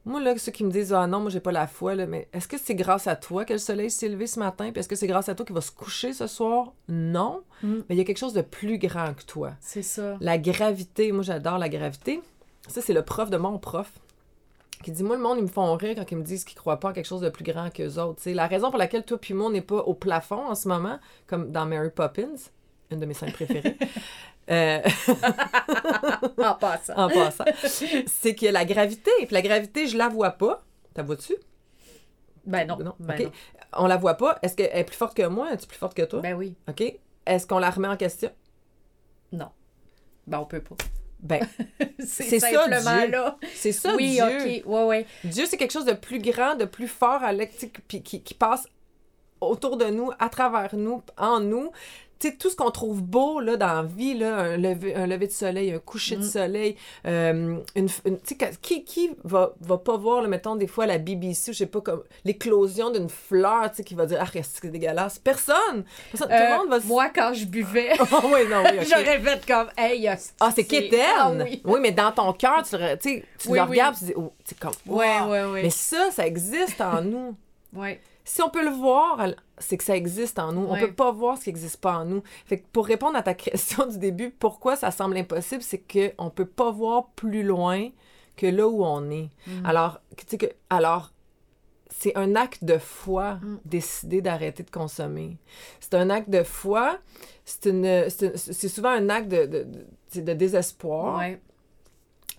Moi, là, ceux qui me disent Ah non, moi, j'ai pas la foi, là, mais est-ce que c'est grâce à toi que le soleil s'est levé ce matin? Puis est-ce que c'est grâce à toi qu'il va se coucher ce soir? Non. Mm. Mais il y a quelque chose de plus grand que toi. C'est ça. La gravité, moi, j'adore la gravité. Ça, c'est le prof de mon prof qui dit Moi, le monde, ils me font rire quand ils me disent qu'ils croient pas en quelque chose de plus grand qu'eux autres. Sais, la raison pour laquelle toi puis moi, on n'est pas au plafond en ce moment, comme dans Mary Poppins, une de mes scènes préférées. *laughs* euh, *laughs* En passant. en passant, c'est a la gravité. Puis la gravité, je la vois pas. T'as vois-tu? Ben non. Non? Ben non. On la voit pas. Est-ce qu'elle est plus forte que moi? Es-tu plus forte que toi? Ben oui. OK. Est-ce qu'on la remet en question? Non. Ben, on peut pas. Ben, *laughs* c'est C'est ça, simplement Dieu. là. c'est ça, oui, Dieu. OK. Ouais, ouais. Dieu, c'est quelque chose de plus grand, de plus fort, à qui passe autour de nous, à travers nous, en nous. Sais, tout ce qu'on trouve beau là, dans la vie, là, un, lever, un lever de soleil, un coucher de Mm. soleil, euh, une, une- tu sais, que- qui, qui va, va pas voir, là, mettons, des fois, la BBC, ou je sais pas, comme l'éclosion d'une fleur, tu sais, qui va dire « Ah, c'est dégueulasse! » Personne! Personne- tout Euh, le monde va... se- Moi, quand je buvais, *laughs* Ah oui, non, oui, j'aurais fait comme, hey. Ah, c'est quétaine! Ah oui. mais dans ton cœur, tu le, tu Oui, le regardes, tu dis, oh, c'est comme, wow. ouais, ouais. Mais ça, ça existe en nous. Ouais. Si on peut le voir, c'est que ça existe en nous. On Ouais. peut pas voir ce qui n'existe pas en nous. Fait que pour répondre à ta *laughs* question du début, pourquoi ça semble impossible, c'est que on peut pas voir plus loin que là où on est. Mm. Alors, tu sais que, alors, c'est un acte de foi Mm. décider d'arrêter de consommer. C'est un acte de foi. C'est souvent un acte de, de, de- désespoir Ouais.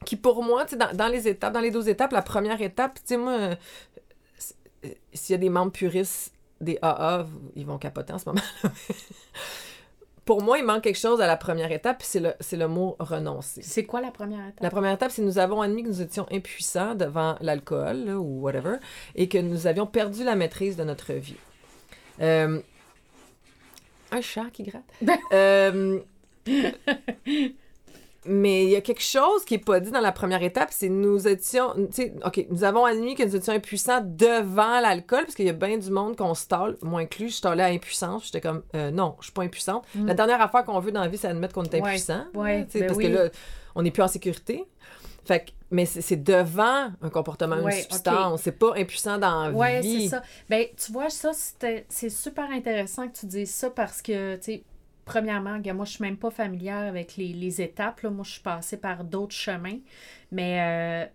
qui pour moi, tu sais, dans, dans les étapes, dans les 12 étapes, la première étape, tu sais, moi, euh, euh, s'il y a des membres puristes des AA, ils vont capoter en ce moment. *laughs* pour moi, il manque quelque chose à la première étape, puis c'est le, le mot renoncer. C'est quoi la première étape? La première étape, c'est nous avons admis que nous étions impuissants devant l'alcool ou whatever, et que nous avions perdu la maîtrise de notre vie. Euh, un chat qui gratte. *laughs* Euh, *laughs* mais il y a quelque chose qui n'est pas dit dans la première étape, c'est nous étions, tu sais, OK, nous avons admis que nous étions impuissants devant l'alcool, parce qu'il y a bien du monde qu'on stalle, moi inclus, je stallais à impuissance, j'étais comme, euh, non, je suis pas impuissante. Mm. La dernière affaire qu'on veut dans la vie, c'est admettre qu'on est impuissant. ouais, ben parce oui. que là, on n'est plus en sécurité. Fait que, mais c'est devant un comportement, Ouais, une substance. C'est pas impuissant dans la Ouais, vie. c'est ça. Ben, tu vois, ça, c'est super intéressant que tu dises ça parce que, tu sais, premièrement, moi, je suis même pas familière avec les, les étapes. Là. Moi, je suis passée par d'autres chemins. Mais, euh,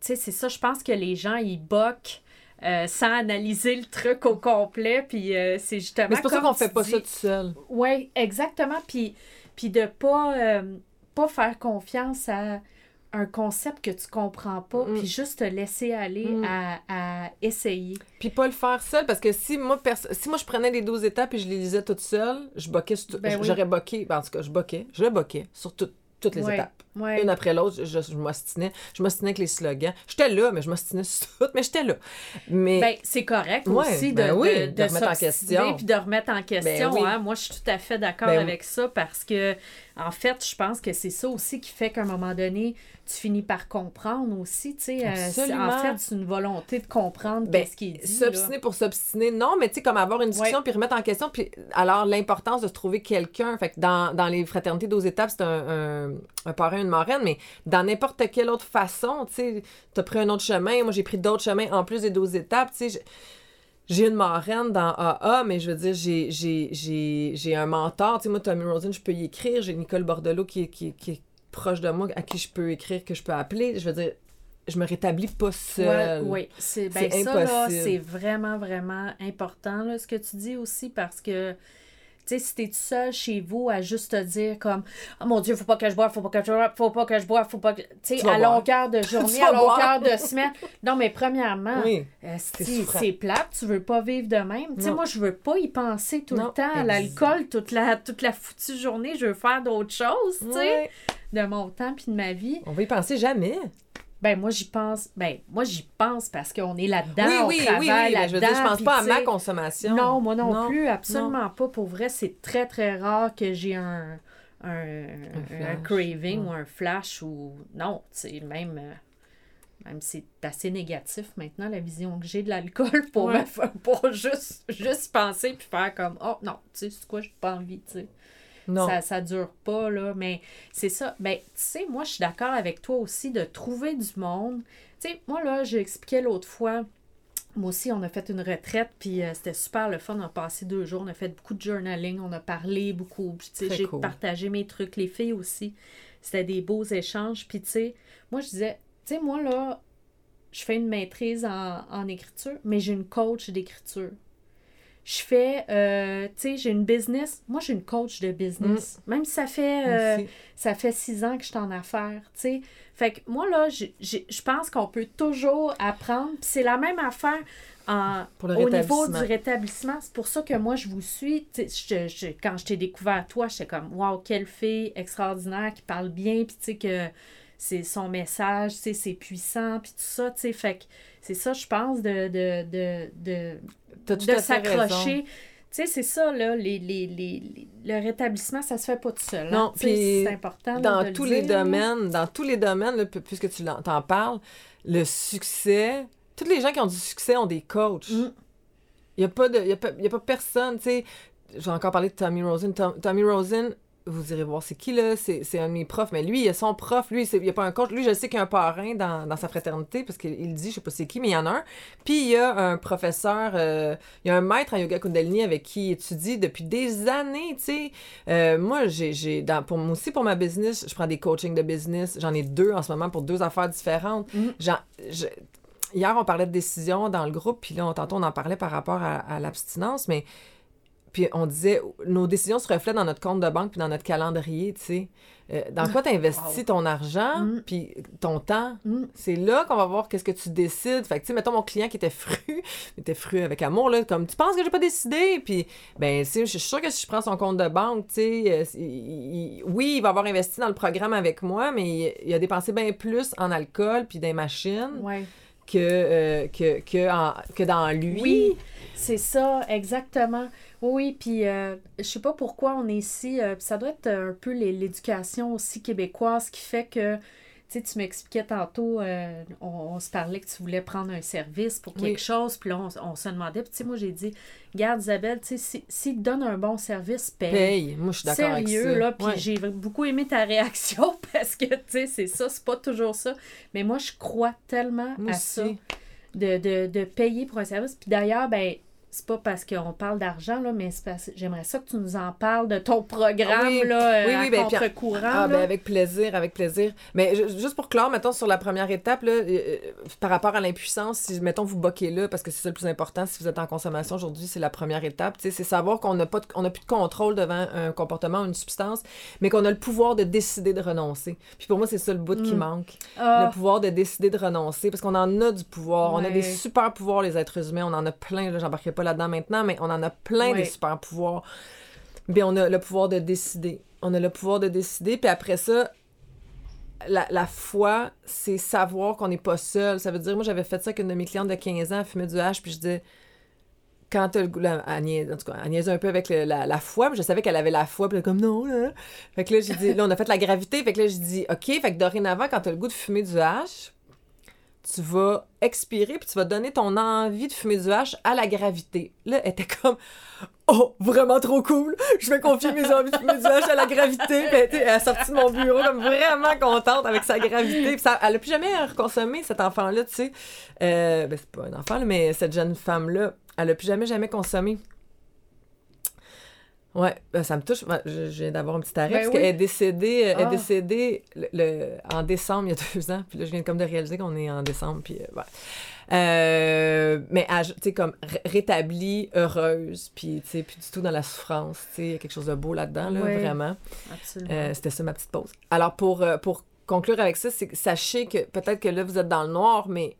tu sais, c'est ça, je pense que les gens, ils boquent euh, sans analyser le truc au complet. Puis, euh, c'est justement. Mais c'est pour ça qu'on fait pas dis- ça tout seul. Oui, exactement. Puis, puis de pas, pas faire confiance à un concept que tu comprends pas, Mm. puis juste te laisser aller Mm. à, à essayer. Puis pas le faire seul, parce que si moi, si moi je prenais les 12 étapes et je les lisais toutes seules, je boquais Ben oui. J'aurais boqué, ben, en tout cas, je boquais, je le boquais sur tout- toutes les Ouais, étapes. Ouais. Une après l'autre, je, je m'ostinais. Je m'ostinais avec les slogans. J'étais là, mais je m'ostinais sur tout, mais j'étais là. Mais Ben, c'est correct Ouais, aussi de, ben oui, de, de remettre en question. puis de remettre en question. Ben oui. hein. Moi, je suis tout à fait d'accord avec ça parce que, en fait, je pense que c'est ça aussi qui fait qu'à un moment donné, tu finis par comprendre aussi. tu sais, euh, c'est- en fait, c'est une volonté de comprendre Ben, ce qui est dit. là. S'obstiner pour s'obstiner, non, mais tu sais, comme avoir une discussion puis remettre en question. Puis alors, l'importance de se trouver quelqu'un. Fait que dans, dans les fraternités d'aux étapes, c'est un, un, un parrain, une marraine, mais dans n'importe quelle autre façon, tu sais, t'as pris un autre chemin. Moi, j'ai pris d'autres chemins en plus des 12 étapes, tu sais. J'ai- une marraine dans AA, mais je veux dire, j'ai- j'ai j'ai- j'ai un mentor. Tu sais, moi, Tommy Rosen, je peux y écrire. J'ai Nicole Bordelot qui, est- qui, est- qui est proche de moi, à qui je peux écrire, que je peux appeler. Je veux dire, je me rétablis pas Ouais, seule. oui, c'est ben ça c'est vraiment vraiment important là, ce que tu dis aussi parce que sais si t'es tout seul chez vous à juste te dire comme oh mon dieu faut pas que je boive faut pas que je boive faut pas que je boive faut pas que tu sais à longueur de *laughs* journée à longueur de semaine. Non mais premièrement Oui. esti, C'est plate tu veux pas vivre de même. Tu sais moi je veux pas y penser tout Non, le temps à l'alcool toute la toute la foutue journée je veux faire d'autres choses tu sais de mon temps puis de ma vie. On va y penser jamais. Ben moi j'y pense. Ben moi j'y pense parce qu'on est là-dedans, oui, on oui, travaille mais je veux dire, je là-dedans, pense pas à ma consommation. Non, moi non, Non, plus, absolument pas. Pour vrai, c'est très très rare que j'ai un un, craving ouais. ou un flash ou non, tu même euh, même c'est assez négatif maintenant la vision que j'ai de l'alcool pour Ouais. me pour juste juste penser puis faire comme oh non, tu sais c'est quoi, j'ai pas envie, tu sais. Non. Ça, ça dure pas, là. Mais c'est ça. Ben, tu sais, moi, je suis d'accord avec toi aussi de trouver du monde. Tu sais, moi, là, j'ai expliqué l'autre fois. Moi aussi, on a fait une retraite, puis euh, c'était super le fun. On a passé deux jours, on a fait beaucoup de journaling, on a parlé beaucoup. J'ai cool. partagé mes trucs, les filles aussi. C'était des beaux échanges. Puis, tu sais, moi, je disais, tu sais, moi, là, je fais une maîtrise en, en écriture, mais j'ai une coach d'écriture. Je fais, euh, tu sais, j'ai une business. Moi, j'ai une coach de business. Même si ça fait, euh, ça fait six ans que je suis en affaires, tu sais. Fait que moi, là, je pense qu'on peut toujours apprendre. C'est la même affaire en, Pour le au niveau du rétablissement. C'est pour ça que moi, je vous suis. Je- je- quand je t'ai découvert, toi, j'étais comme, waouh, quelle fille extraordinaire qui parle bien. Puis tu sais, que c'est son message, c'est puissant. Puis tout ça, tu sais. Fait que c'est ça, je pense, de, de, de, de, De s'accrocher. Tu sais, c'est ça, là, les, les, les, le rétablissement, ça se fait pas tout seul. hein. Non, c'est important. là, Dans le tous les dire, domaines, dans tous les domaines, là, pu- puisque tu t'en parles, le succès, tous les gens qui ont du succès ont des coachs. Mm. Il n'y a, pas de- y a, pas- y a pas personne, tu sais. J'ai encore parlé de Tommy Rosen. Tom- Tommy Rosen, vous irez voir c'est qui, là. C'est un de mes profs. Mais lui, il a son prof. Lui, il n'y a pas un coach. Lui, je sais qu'il y a un parrain dans, dans sa fraternité, parce qu'il il dit, je sais pas c'est qui, mais il y en a un. Puis il y a un professeur, euh, il y a un maître en yoga Kundalini avec qui il étudie depuis des années, tu sais. Euh, moi, j'ai, pour, moi aussi, pour ma business, je prends des coachings de business. J'en ai deux en ce moment pour deux affaires différentes. Mhm. Je- hier, on parlait de décision dans le groupe, puis là, on, tantôt, on en parlait par rapport à, à l'abstinence, mais puis on disait, nos décisions se reflètent dans notre compte de banque puis dans notre calendrier, tu sais. Euh, dans quoi tu investis Wow. ton argent, Mm. puis ton temps? Mm. C'est là qu'on va voir qu'est-ce que tu décides. Fait que, tu sais, mettons mon client qui était fru, *laughs* était fru avec amour, là, comme, tu penses que j'ai pas décidé? Puis, ben, tu sais, je suis sûre que si je prends son compte de banque, tu sais, euh, il- il- oui, il va avoir investi dans le programme avec moi, mais il, il a dépensé bien plus en alcool puis des machines Ouais. Que, euh, que, que, en- que dans lui. Oui, c'est ça, exactement. Oui, puis euh, je sais pas pourquoi on est ici. euh, ça doit être un peu l'éducation aussi québécoise qui fait que, sais, tu m'expliquais tantôt, euh, on, on se parlait que tu voulais prendre un service pour quelque Oui. chose, puis là, on, on se demandait, puis tu sais, moi, j'ai dit, garde Isabelle, tu sais, si- s'il te donne un bon service, paye. Paye. Moi, je suis d'accord avec ça. Sérieux, là, puis Ouais. j'ai beaucoup aimé ta *laughs* réaction parce que, tu sais, c'est ça, c'est pas toujours ça. Mais moi, je crois tellement Moi à aussi. ça de, de, de payer pour un service. Puis d'ailleurs, ben, c'est pas parce qu'on parle d'argent, là, mais parce j'aimerais ça que tu nous en parles de ton programme, Oui. là, euh, Oui, oui, à ben, puis- contre-courant. Ah, ben là. avec plaisir, avec plaisir. Mais ju- juste pour clore, mettons, sur la première étape, là, euh, euh, par rapport à l'impuissance, si, mettons, vous boquez là, parce que c'est ça le plus important, si vous êtes en consommation aujourd'hui, c'est la première étape, c'est savoir qu'on n'a pas de- on n'a plus de contrôle devant un comportement ou une substance, mais qu'on a le pouvoir de décider de renoncer. Puis pour moi, c'est ça le bout qui Mm. manque. Ah, Le pouvoir de décider de renoncer, parce qu'on en a du pouvoir. On a des super pouvoirs, les êtres humains. On en a plein, là, j'embarquerai pas là-dedans maintenant, mais on en a plein des super pouvoirs. Bien, on a le pouvoir de décider. On a le pouvoir de décider, puis après ça, la, la foi, c'est savoir qu'on n'est pas seul. Ça veut dire, moi, j'avais fait ça avec une de mes clientes de 15 ans, elle fumait du hache, puis je disais, quand t'as le goût, là, elle niaise, en tout cas, elle niaisait un peu avec le- la, la foi, puis je savais qu'elle avait la foi, puis elle comme non, là. Fait que là, j'ai dit, là, on a fait la gravité, fait que là, j'ai dit, OK, fait que dorénavant, quand t'as le goût de fumer du hache, tu vas expirer, puis tu vas donner ton envie de fumer du hache à la gravité. Là, elle était comme, oh, vraiment trop cool, je vais confier mes envies de fumer du hache à la gravité. Elle, était- elle a sorti de mon bureau comme vraiment contente avec sa gravité. Ça, elle a plus jamais reconsommé, cet enfant-là, tu sais. Euh, ben, c'est pas un enfant, mais cette jeune femme-là, elle a plus jamais, jamais consommé. Ouais, ben, ça me touche. Ouais, je, je viens d'avoir un petit arrêt Ben parce oui. qu'elle est décédée, elle est Ah. décédée le, le- en décembre il y a *laughs* deux ans. Puis là, je viens comme de réaliser qu'on est en décembre. Puis, euh, ouais. Euh, mais, à- tu sais, comme ré- rétablie, heureuse, puis, tu sais, plus du tout dans la souffrance. Tu sais, il y a quelque chose de beau là-dedans, là, vraiment. absolument. Euh, C'était ça ma petite pause. Alors, pour, pour conclure avec ça, c'est sachez que peut-être que là, vous êtes dans le noir, mais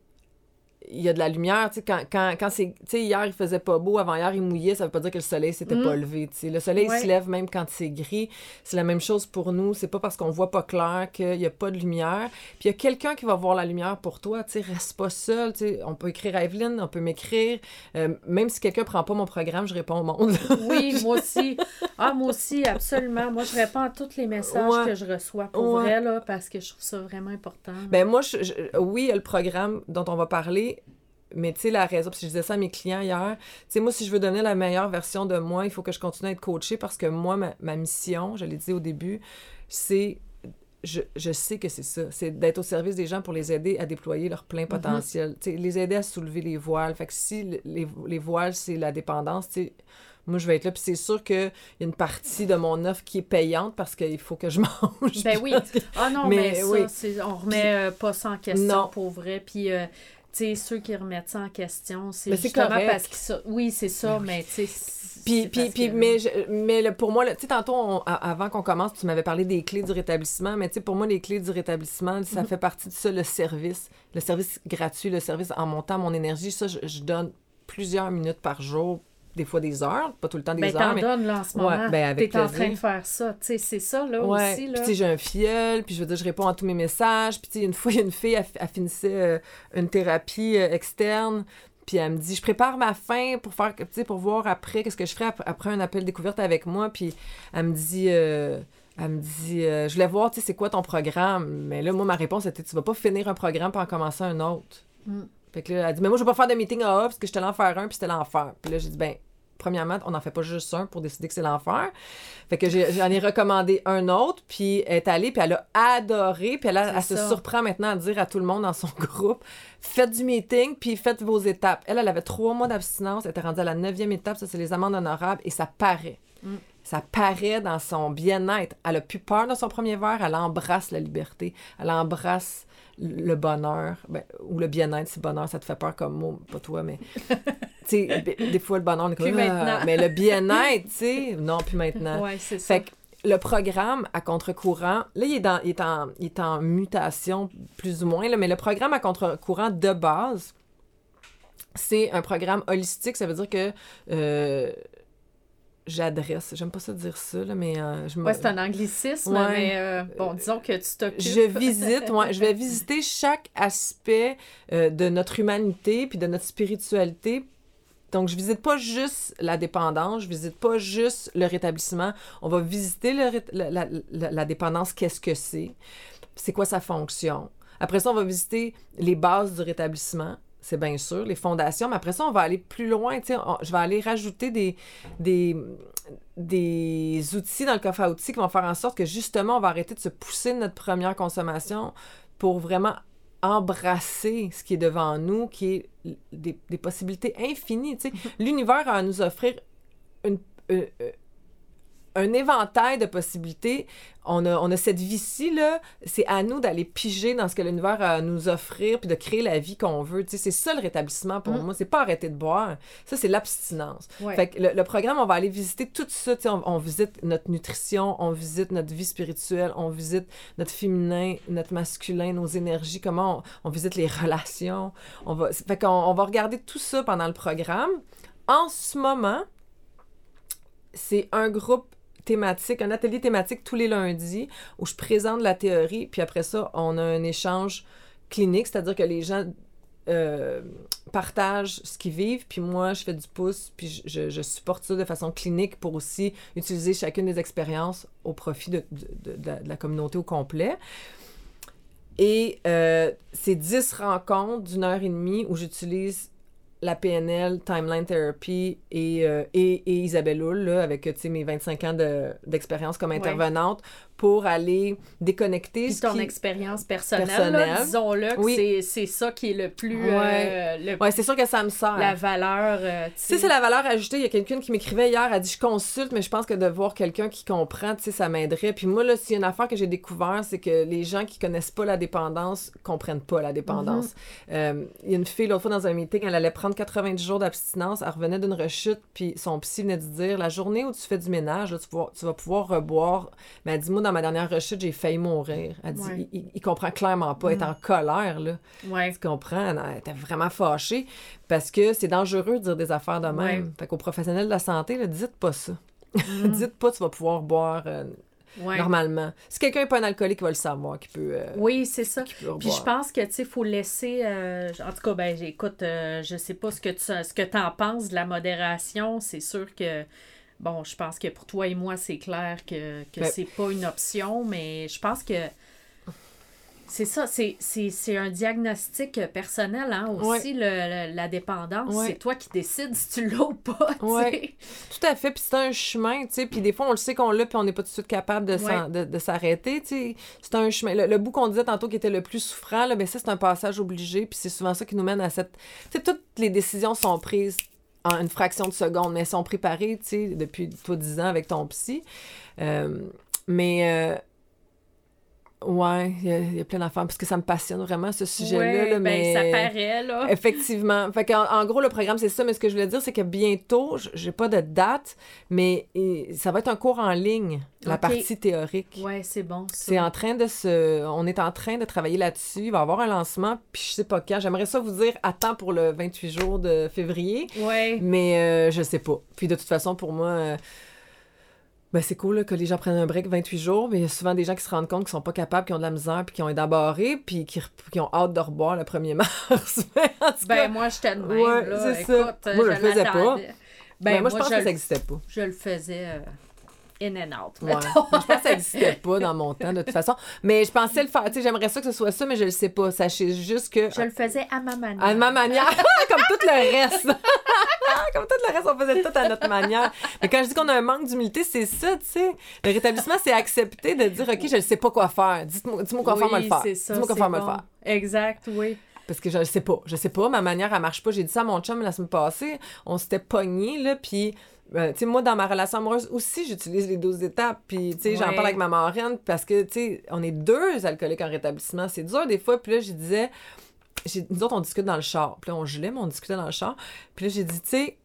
il y a de la lumière. Tu sais, quand, quand, quand c'est. Hier, il faisait pas beau, avant-hier, il mouillait, ça veut pas dire que le soleil s'était Mm. pas levé. Tu sais, le soleil Ouais. se lève même quand c'est gris. C'est la même chose pour nous. C'est pas parce qu'on voit pas clair qu'il y a pas de lumière. Puis il y a quelqu'un qui va voir la lumière pour toi. Tu sais, reste pas seul. Tu sais, on peut écrire à Evelyne, on peut m'écrire. Euh, même si quelqu'un prend pas mon programme, je réponds au monde. *laughs* Oui, moi aussi. Ah, moi aussi, absolument. Moi, je réponds à tous les messages Ouais. que je reçois pour Ouais. vrai, là, parce que je trouve ça vraiment important. Ben moi, je- je- oui, il y a le programme dont on va parler, mais tu sais, la raison, parce que je disais ça à mes clients hier, tu sais, moi, si je veux donner la meilleure version de moi, il faut que je continue à être coachée parce que moi, ma, ma mission, je l'ai dit au début, c'est, je, je sais que c'est ça, c'est d'être au service des gens pour les aider à déployer leur plein potentiel, tu sais, les aider à soulever les voiles. Fait que si le- les, les voiles, c'est la dépendance, tu sais, moi, je vais être là. Puis c'est sûr qu'il y a une partie de mon offre qui est payante parce qu'il faut que je *laughs* mange. Ben oui. Que- Ah non, mais, Mais ça, oui. on remet euh, pas ça en question Non. pour vrai. Puis, euh, sais, ceux qui remettent ça en question, c'est justement correct. parce que ça. Oui, c'est ça, mais tu sais. Puis, c'est puis, parce puis que- mais, je- mais le- pour moi, tu sais, tantôt, on- avant qu'on commence, tu m'avais parlé des clés du rétablissement, mais tu sais, pour moi, les clés du rétablissement, Mhm. ça fait partie de ça, le service, le service gratuit, le service en montant mon énergie. Ça, je, je donne plusieurs minutes par jour, des fois des heures, pas tout le temps des Ben, heures, t'en mais... donnes, là, en ce Ouais, moment. ben, avec T'es en train de faire ça. Tu sais, c'est ça, là, Ouais, aussi, puis là. tu sais, j'ai un filleul, puis je veux dire, je réponds à tous mes messages. Puis tu sais, une fois, il y a une fille, elle, elle finissait euh, une thérapie euh, externe, puis elle me dit, je prépare ma fin pour faire, tu sais, pour voir après qu'est-ce que je ferai ap- après un appel découverte avec moi. Puis elle me dit, euh, elle me dit, euh, je voulais voir, tu sais, c'est quoi ton programme? Mais là, moi, ma réponse était, tu vas pas finir un programme pour en commencer un autre. Mm. Fait que là, elle dit, mais moi, je vais pas faire de meeting à parce que j'étais allée en faire un, puis c'était l'enfer. Puis là, j'ai dit, ben, premièrement, on n'en fait pas juste un pour décider que c'est l'enfer. Fait que j'en ai recommandé un autre, puis elle est allée, puis elle a adoré, puis elle, a- elle se surprend maintenant à dire à tout le monde dans son *laughs* groupe faites du meeting, puis faites vos étapes. Elle, elle avait trois mois d'abstinence, elle était rendue à la neuvième étape, ça, c'est les amendes honorables, et ça paraît. Mm. Ça paraît dans son bien-être. Elle a plus peur de son premier verre, elle embrasse la liberté, elle embrasse le bonheur, ben, ou le bien-être, si bonheur, ça te fait peur comme mot, pas toi, mais... *laughs* tu sais, des fois, le bonheur, on est comme... Ah, mais le bien-être, tu sais, non, plus maintenant. Ouais, c'est ça. Fait que le programme à contre-courant, là, il est, dans, il, est en, il est en mutation, plus ou moins, là, mais le programme à contre-courant de base, c'est un programme holistique. Ça veut dire que euh, j'adresse. J'aime pas ça dire ça, là, mais euh, je me... Ouais, c'est un anglicisme, Ouais. mais euh, bon, disons que tu t'occupes. Je visite, ouais, je vais visiter chaque aspect euh, de notre humanité puis de notre spiritualité. Donc, je visite pas juste la dépendance, je visite pas juste le rétablissement. On va visiter le ré- la, la- la- la dépendance, qu'est-ce que c'est, c'est quoi sa fonction? Après ça, on va visiter les bases du rétablissement, c'est bien sûr, les fondations, mais après ça, on va aller plus loin. on- je vais aller rajouter des, des, des outils dans le coffre à outils qui vont faire en sorte que justement, on va arrêter de se pousser de notre première consommation pour vraiment embrasser ce qui est devant nous, qui est des, des possibilités infinies. *laughs* L'univers a à nous offrir une, euh, euh, un éventail de possibilités. On a, on a cette vie-ci, là, c'est à nous d'aller piger dans ce que l'univers a à nous offrir, puis de créer la vie qu'on veut. Tu sais, c'est ça le rétablissement pour Mm. moi. C'est pas arrêter de boire. Ça, c'est l'abstinence. Ouais. Fait que le, le programme, on va aller visiter tout ça. tu sais, On, on visite notre nutrition, on visite notre vie spirituelle, on visite notre féminin, notre masculin, nos énergies, comment on, on visite les relations. On va, fait qu'on on va regarder tout ça pendant le programme. En ce moment, c'est un groupe thématique, un atelier thématique tous les lundis où je présente la théorie, puis après ça, on a un échange clinique, c'est-à-dire que les gens euh, partagent ce qu'ils vivent, puis moi, je fais du pouce, puis je, supporte ça de façon clinique pour aussi utiliser chacune des expériences au profit de la communauté au complet. Et euh, c'est 10 rencontres d'une heure et demie où j'utilise la PNL, Timeline Therapy et, euh, et, et Isabelle Hull, là, avec mes 25 ans de- d'expérience comme Ouais. intervenante, pour aller déconnecter Puis ce ton qui... expérience personnelle, disons-le, Oui. c'est- ça qui est le plus. Ouais. euh, Ouais, c'est sûr que ça me sert. la valeur. euh, tu sais. c'est la valeur ajoutée. Il y a quelqu'un qui m'écrivait hier, elle dit Je consulte, mais je pense que de voir quelqu'un qui comprend, tu sais, ça m'aiderait. Puis moi, là, s'il y a une affaire que j'ai découvert, c'est que les gens qui connaissent pas la dépendance comprennent pas la dépendance. Mm-hmm. Euh, Il y a une fille, l'autre fois, dans un meeting, elle allait prendre 90 jours d'abstinence, elle revenait d'une rechute, puis son psy venait de dire La journée où tu fais du ménage, là, tu, vas, tu vas pouvoir reboire. Mais elle dit Moi, dans ma dernière rechute, j'ai failli mourir. Elle dit Ouais. il, comprend clairement pas, elle est en colère, là. Ouais. Tu comprends? Elle était vraiment fâchée parce que c'est dangereux de dire des affaires de même. Ouais. Fait qu'aux professionnels de la santé, là, dites pas ça. *laughs* dites pas tu vas pouvoir boire euh, Ouais. normalement. Si quelqu'un n'est pas un alcoolique, il va le savoir qu'il peut, euh, Oui, c'est ça. Puis je pense que, tu sais, faut laisser... euh, en tout cas, ben, j'écoute, euh, je sais pas ce que tu ce que en penses de la modération. C'est sûr que, bon, je pense que pour toi et moi, c'est clair que, que Ben- c'est pas une option, mais je pense que c'est ça, c'est- c'est c'est un diagnostic personnel, hein, aussi, le- le- la dépendance. Ouais. C'est toi qui décides si tu l'as ou pas. *laughs* Ouais. Tout à fait. Puis c'est un chemin, tu sais. Puis des fois, on le sait qu'on l'a, puis on n'est pas tout de suite capable de, s'arrêter, tu sais. C'est un chemin. Le, le bout qu'on disait tantôt qui était le plus souffrant, là, ben ça, c'est un passage obligé. Puis c'est souvent ça qui nous mène à cette... Tu sais, toutes les décisions sont prises en une fraction de seconde, mais elles sont préparées, tu sais, depuis toi 10 ans avec ton psy. Euh, mais... euh, Ouais, il y, a- il y a plein d'affaires, parce que ça me passionne vraiment, ce sujet-là. Ouais, là, ben, mais... ça paraît, là. Effectivement. Fait qu'en en gros, le programme, c'est ça. Mais ce que je voulais dire, c'est que bientôt, j'ai pas de date, mais ça va être un cours en ligne, la partie théorique. Ouais, c'est bon. C'est en train de se... On est en train de travailler là-dessus. Il va y avoir un lancement, puis je sais pas quand. J'aimerais ça vous dire à temps pour le 28 jours de février, Ouais. mais euh, je sais pas. Puis de toute façon, pour moi... euh, ben c'est cool là, que les gens prennent un break 28 jours, mais il y a souvent des gens qui se rendent compte qu'ils sont pas capables, qui ont de la misère, puis qui ont été embarrés, puis qui, qui ont hâte de reboire le 1er *laughs* mars. Mais en tout cas, Ben, moi, j'étais de même, Ouais, là. c'est ça. Écoute, Moi, je le faisais pas. Ben, ben, moi, je pense je, que ça n'existait pas. je le faisais euh, in and out, Ouais. je pense que ça n'existait *laughs* pas dans mon temps, de toute façon. Mais je pensais le faire. Tu sais, j'aimerais ça que ce soit ça, mais je le sais pas. Sachez juste que. Je le faisais à ma manière. À ma manière, *laughs* comme tout le reste. *laughs* comme tout le reste, on faisait tout à notre manière. Mais quand je dis qu'on a un manque d'humilité, c'est ça, tu sais. Le rétablissement, c'est accepter de dire, OK, je ne sais pas quoi faire. Dites-moi dis-moi quoi faire, me le faire. c'est ça, Dis-moi quoi faire, me le bon. faire. Exact, oui. Parce que je ne sais pas. Je sais pas. Ma manière, elle marche pas. J'ai dit ça à mon chum la semaine passée. On s'était pognés, là. Puis, euh, tu sais, moi, dans ma relation amoureuse aussi, j'utilise les 12 étapes. Puis, tu sais, j'en parle avec ma marraine parce que, tu sais, on est deux alcooliques en rétablissement. C'est dur des fois. Puis là, je disais, nous autres, on discute dans le char. Puis là, on gelait, mais on discutait dans le char. Puis là, j'ai dit, tu sais,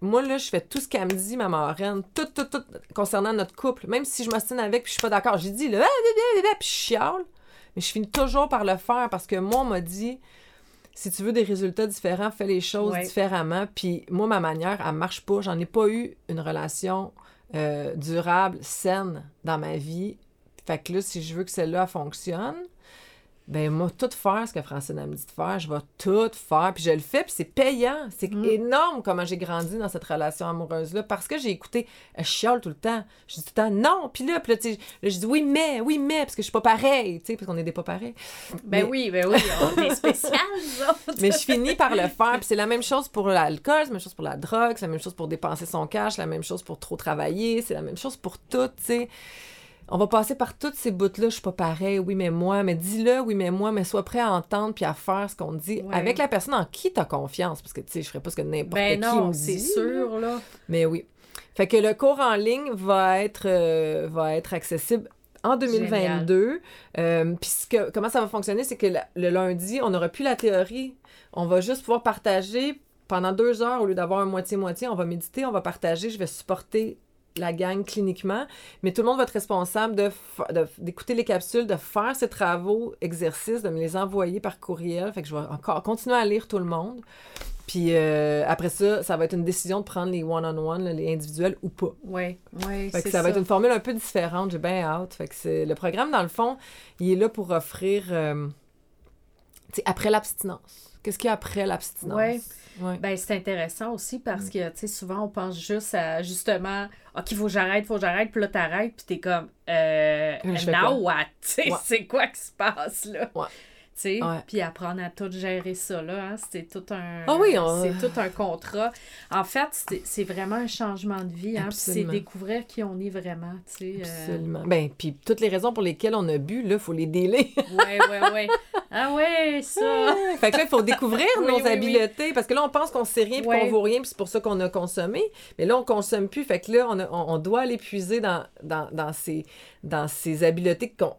moi, là, je fais tout ce qu'elle me dit, ma marraine, tout, tout, tout concernant notre couple. Même si je m'ostine avec puis je suis pas d'accord, j'ai dit, là, ah, puis je chiale. Mais je finis toujours par le faire parce que moi, on m'a dit, si tu veux des résultats différents, fais les choses Ouais. différemment. Puis moi, ma manière, elle marche pas. J'en ai pas eu une relation euh, durable, saine dans ma vie. Fait que là, si je veux que celle-là elle fonctionne, ben moi, tout faire ce que Francine a me dit de faire, je vais tout faire. Puis je le fais, puis c'est payant. C'est Mm. énorme comment j'ai grandi dans cette relation amoureuse-là parce que j'ai écouté, je chiale tout le temps. Je dis tout le temps non, puis là, puis là, je dis oui, mais, oui, mais, parce que je suis pas pareil, tu sais, parce qu'on est des pas pareils. Ben Mais- oui, ben oui, on est spécial. Mais je finis par le faire. Puis c'est la même chose pour l'alcool, c'est la même chose pour la drogue, c'est la même chose pour dépenser son cash, la même chose pour trop travailler, c'est la même chose pour tout, tu sais. On va passer par toutes ces bouts-là, je suis pas pareil, oui, mais moi, mais dis-le, oui, mais moi, mais sois prêt à entendre puis à faire ce qu'on te dit Ouais. avec la personne en qui tu as confiance. Parce que, tu sais, je ferais pas ce que n'importe Ben qui non, me c'est sûr, là. Mais oui. Fait que le cours en ligne va être, euh, va être accessible en 2022. Euh, Puis ce que- comment ça va fonctionner, c'est que la- le lundi, on n'aura plus la théorie. On va juste pouvoir partager pendant deux heures au lieu d'avoir un moitié-moitié. On va méditer, on va partager, je vais supporter la gang cliniquement, mais tout le monde va être responsable d'écouter les capsules, de faire ses travaux, exercices, de me les envoyer par courriel. Fait que je vais encore continuer à lire tout le monde. Puis euh, après ça, ça va être une décision de prendre les one-on-one, là, les individuels ou pas. Oui, oui, Fait que ça ça. va être une formule un peu différente. J'ai bien hâte. Fait que c'est le programme, dans le fond, il est là pour offrir, euh, après l'abstinence. Qu'est-ce qu'il y a après l'abstinence? Ouais. Ben, c'est intéressant aussi Mm. parce que, tu sais, souvent, on pense juste à, justement, OK, faut que j'arrête, faut que j'arrête, puis là, t'arrêtes, puis t'es comme, euh, now what? Tu sais, Ouais. c'est quoi qui se passe, là? Ouais. Sais, puis apprendre à tout gérer ça, là, hein, c'est tout un... Ah oui, on- C'est tout un contrat. En fait, c'est vraiment un changement de vie, hein, puis c'est découvrir qui on est vraiment, tu sais. euh, Absolument. Ben, puis toutes les raisons pour lesquelles on a bu, là, il faut les délai. Ouais, ouais, ouais. Ah ouais, ça! *laughs* fait que là, il faut découvrir Oui, nos oui, oui. habiletés. Parce que là, on pense qu'on sait rien puis qu'on vaut rien, puis c'est pour ça qu'on a consommé. Mais là, on consomme plus. Fait que là, on, a- on, on doit aller puiser dans, dans, dans, ces, dans ces habiletés qu'on-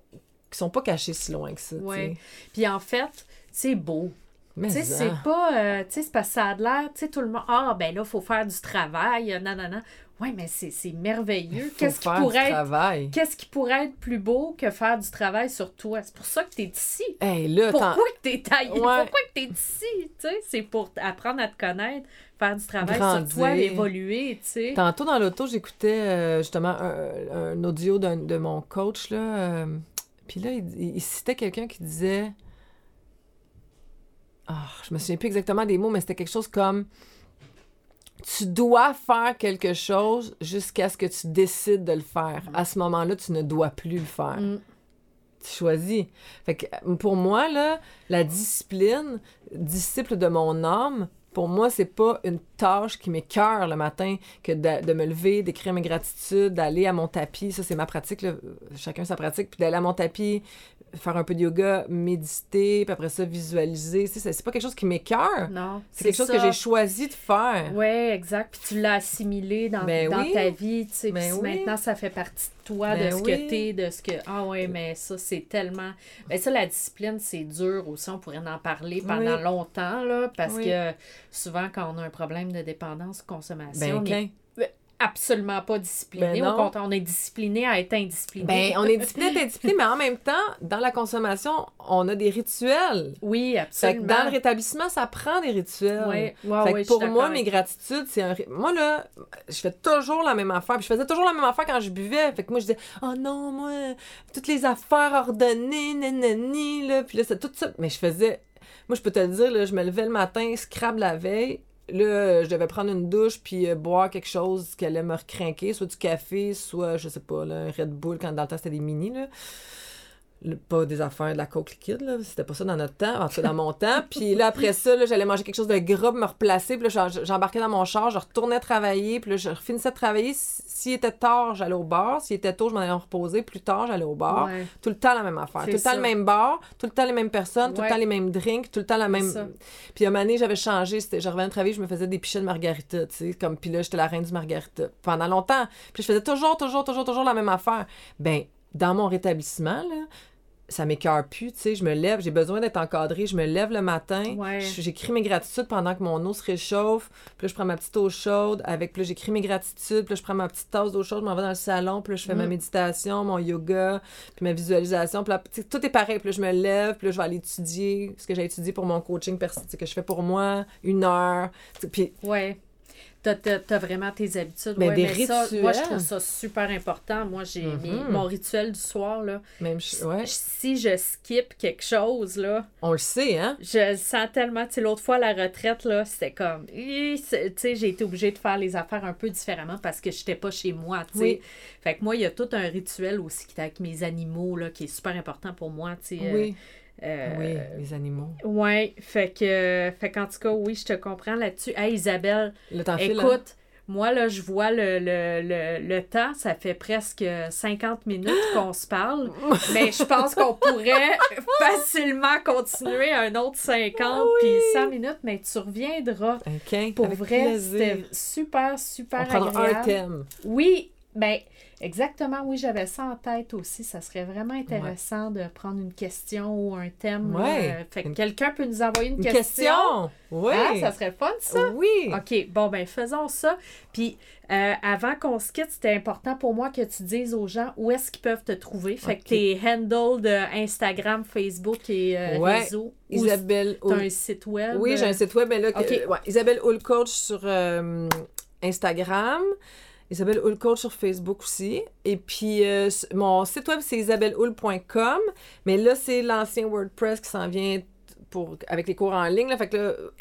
qui sont pas cachées si loin que ça. tu sais. Puis en fait, c'est beau. Mais Tu sais, c'est hein. pas. euh, tu sais, c'est parce que ça a de l'air. Tu sais, tout le monde. Ah, ben là, il faut faire du travail. euh, Non, non, non. Ouais, mais c'est merveilleux. Qu'est-ce qui, pourrait être, travail. qu'est-ce qui pourrait être plus beau que faire du travail sur toi? C'est pour ça que t'es ici. Hey, là, Pourquoi que t'es taillé? Ouais. Pourquoi que t'es ici? Tu sais, c'est pour apprendre à te connaître, faire du travail Grandir. sur toi, évoluer, tu sais. Tantôt dans l'auto, j'écoutais euh, justement un, un audio de mon coach. Là, euh, puis là, il, il citait quelqu'un qui disait. Ah, je me souviens plus exactement des mots, mais c'était quelque chose comme. Tu dois faire quelque chose jusqu'à ce que tu décides de le faire. À ce moment-là, tu ne dois plus le faire. Mm. Tu choisis. Fait que pour moi, là, la discipline, disciple de mon âme, pour moi, c'est pas une tâche qui m'écœure le matin que de, me lever, d'écrire mes gratitudes, d'aller à mon tapis. Ça, c'est ma pratique, chacun sa pratique. Puis d'aller à mon tapis, faire un peu de yoga, méditer, puis après ça, visualiser. C'est c'est pas quelque chose qui m'écœure. Non. C'est quelque chose que j'ai choisi de faire. Oui, exact. Puis tu l'as assimilé dans, Ben dans oui. ta vie. Tu sais, Ben puis oui. maintenant, ça fait partie de toi, Ben de ce oui. que t'es, de ce que. Ah ouais, mais ça, c'est tellement. Ben ça, la discipline, c'est dur aussi. On pourrait en parler pendant longtemps, là, parce que souvent, quand on a un problème de dépendance, consommation, Ben, on est absolument pas discipliné. Ben Au contraire, on est discipliné à être indiscipliné. Ben, on est discipliné, t'es *laughs* discipliné, mais en même temps, dans la consommation, on a des rituels. oui, Fait absolument. que dans le rétablissement, ça prend des rituels. Ouais, ouais, Fait que ouais, je pour moi, mes gratitudes, c'est un. ri- Moi, là, je fais toujours la même affaire. Puis je faisais toujours la même affaire quand je buvais. Fait que moi, je disais, oh non, moi, toutes les affaires ordonnées, nanani, là. Puis là, c'est tout ça. Mais je faisais. Moi, je peux te le dire, là, je me levais le matin, scrab la veille. Là, je devais prendre une douche puis euh, boire quelque chose qui allait me recrinquer, soit du café, soit, je sais pas, là, un Red Bull, quand dans le temps c'était des mini, là. Le- pas des affaires de la coke liquide, là. C'était pas ça dans notre temps, en tout cas dans mon temps. *laughs* Puis là, après ça, là, j'allais manger quelque chose de gras, me replacer. Puis là, j'embarquais dans mon char, je retournais travailler. Puis là, je finissais de travailler. S'il était tard, j'allais au bar. S'il était tôt, je m'en allais me reposer. Plus tard, j'allais au bar. Ouais. Tout le temps la même affaire. Tout le temps le même bar, tout le temps les mêmes personnes, tout le temps les mêmes drinks, tout le temps la même. ça. Puis à un donné, j'avais changé. Je revenais de travailler, je me faisais des pichets de margarita, tu sais. Comme, puis là, j'étais la reine du margarita pendant longtemps. Puis je faisais toujours, toujours, toujours, toujours la même affaire. Ben, dans mon rétablissement, là, ça m'écœure plus, tu sais, je me lève, j'ai besoin d'être encadrée, je me lève le matin, Ouais. j'écris mes gratitudes pendant que mon eau se réchauffe, puis là, je prends ma petite eau chaude, avec, puis j'écris mes gratitudes, puis là, je prends ma petite tasse d'eau chaude, je m'en vais dans le salon, puis là, je fais ma Mm. méditation, mon yoga, puis ma visualisation, puis là, tout est pareil, puis là, je me lève, puis là, je vais aller étudier ce que j'ai étudié pour mon coaching, perso- tu sais, que je fais pour moi, une heure, puis Ouais. T'as, t'as- t'as vraiment tes habitudes. Mais ouais, des mais ça, moi, je rituels. trouve ça super important. Moi, j'ai Mhm. mon rituel du soir, là. même, ouais, Si je skip quelque chose, là, on le sait, hein? je le sens tellement. Tu l'autre fois, à la retraite, là, c'était comme. Tu j'ai été obligée de faire les affaires un peu différemment parce que j'étais pas chez moi, tu. Oui. Fait que moi, il y a tout un rituel aussi qui est avec mes animaux, là, qui est super important pour moi, tu euh, Oui, euh, oui, les animaux. Ouais, fait que, fait qu'en tout cas, oui, je te comprends là-dessus. Hey, Isabelle, Le temps file, hein? écoute, moi, là, je vois le, le, le, le temps, ça fait presque 50 minutes qu'on se parle, *laughs* mais je pense qu'on pourrait facilement continuer un autre 50 puis 100 minutes, mais tu reviendras. Pour vrai, c'était super, super On agréable. un thème. Oui, ben exactement, oui, j'avais ça en tête aussi. Ça serait vraiment intéressant de prendre une question ou un thème. Ouais. Euh, Fait que Une- quelqu'un peut nous envoyer une, Une question. question! Oui! Ah, ça serait fun, ça. Oui! OK, bon, ben faisons ça. Puis, euh, avant qu'on se quitte, c'était important pour moi que tu dises aux gens où est-ce qu'ils peuvent te trouver. Fait que tes handles de Instagram, Facebook et euh, Ouais. réseaux. Isabelle t'as un site web? Oui, j'ai un site web, mais là, ouais, Isabelle Hull Coach sur euh, Instagram. Isabelle Hull sur Facebook aussi. Et puis, euh, mon site web, c'est isabellehull.com. Mais là, c'est l'ancien WordPress qui s'en vient avec les cours en ligne.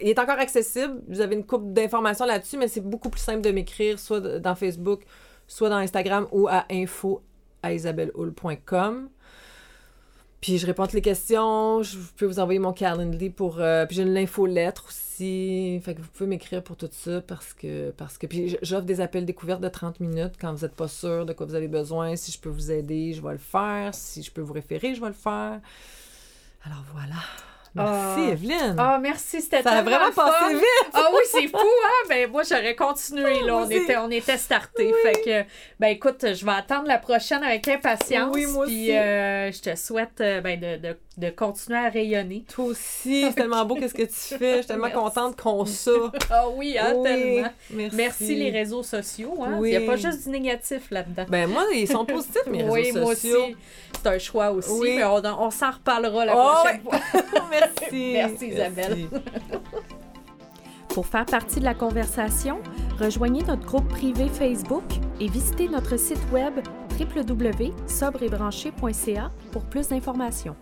Il est encore accessible. Vous avez une coupe d'informations là-dessus, mais c'est beaucoup plus simple de m'écrire soit dans Facebook, soit dans Instagram ou à info à isabellehull.com. Puis je réponds à toutes les questions. Je peux vous envoyer mon Calendly pour. euh, puis j'ai une infolettre aussi. Fait que vous pouvez m'écrire pour tout ça parce que. Parce que puis j'offre des appels découvertes de 30 minutes quand vous n'êtes pas sûr de quoi vous avez besoin. Si je peux vous aider, je vais le faire. Si je peux vous référer, je vais le faire. Alors voilà. Merci, Ah. Evelyne. Ah, merci, c'était Ça a vraiment fun. passé vite. Ah oui, c'est fou, hein? Ben, moi, j'aurais continué, là. Moi On était, on était startés. Fait que, ben, écoute, je vais attendre la prochaine avec impatience. Oui, moi Puis, aussi. euh, je te souhaite, euh, ben, de, de, de continuer à rayonner. Toi aussi, *laughs* c'est tellement beau qu'est-ce que tu fais? Je suis tellement Merci. contente qu'on *laughs* ça. Ah oui, hein, Oui, tellement. Merci. Merci les réseaux sociaux, hein? Oui. Il n'y a pas juste du négatif là-dedans. Ben moi, ils sont positifs, mes *laughs* oui, réseaux moi sociaux. aussi. C'est un choix aussi, Oui. mais on, on s'en reparlera la Oh, prochaine fois. Merci. Merci, Isabelle. Merci. Pour faire partie de la conversation, rejoignez notre groupe privé Facebook et visitez notre site web www.sobreetbranché.ca pour plus d'informations.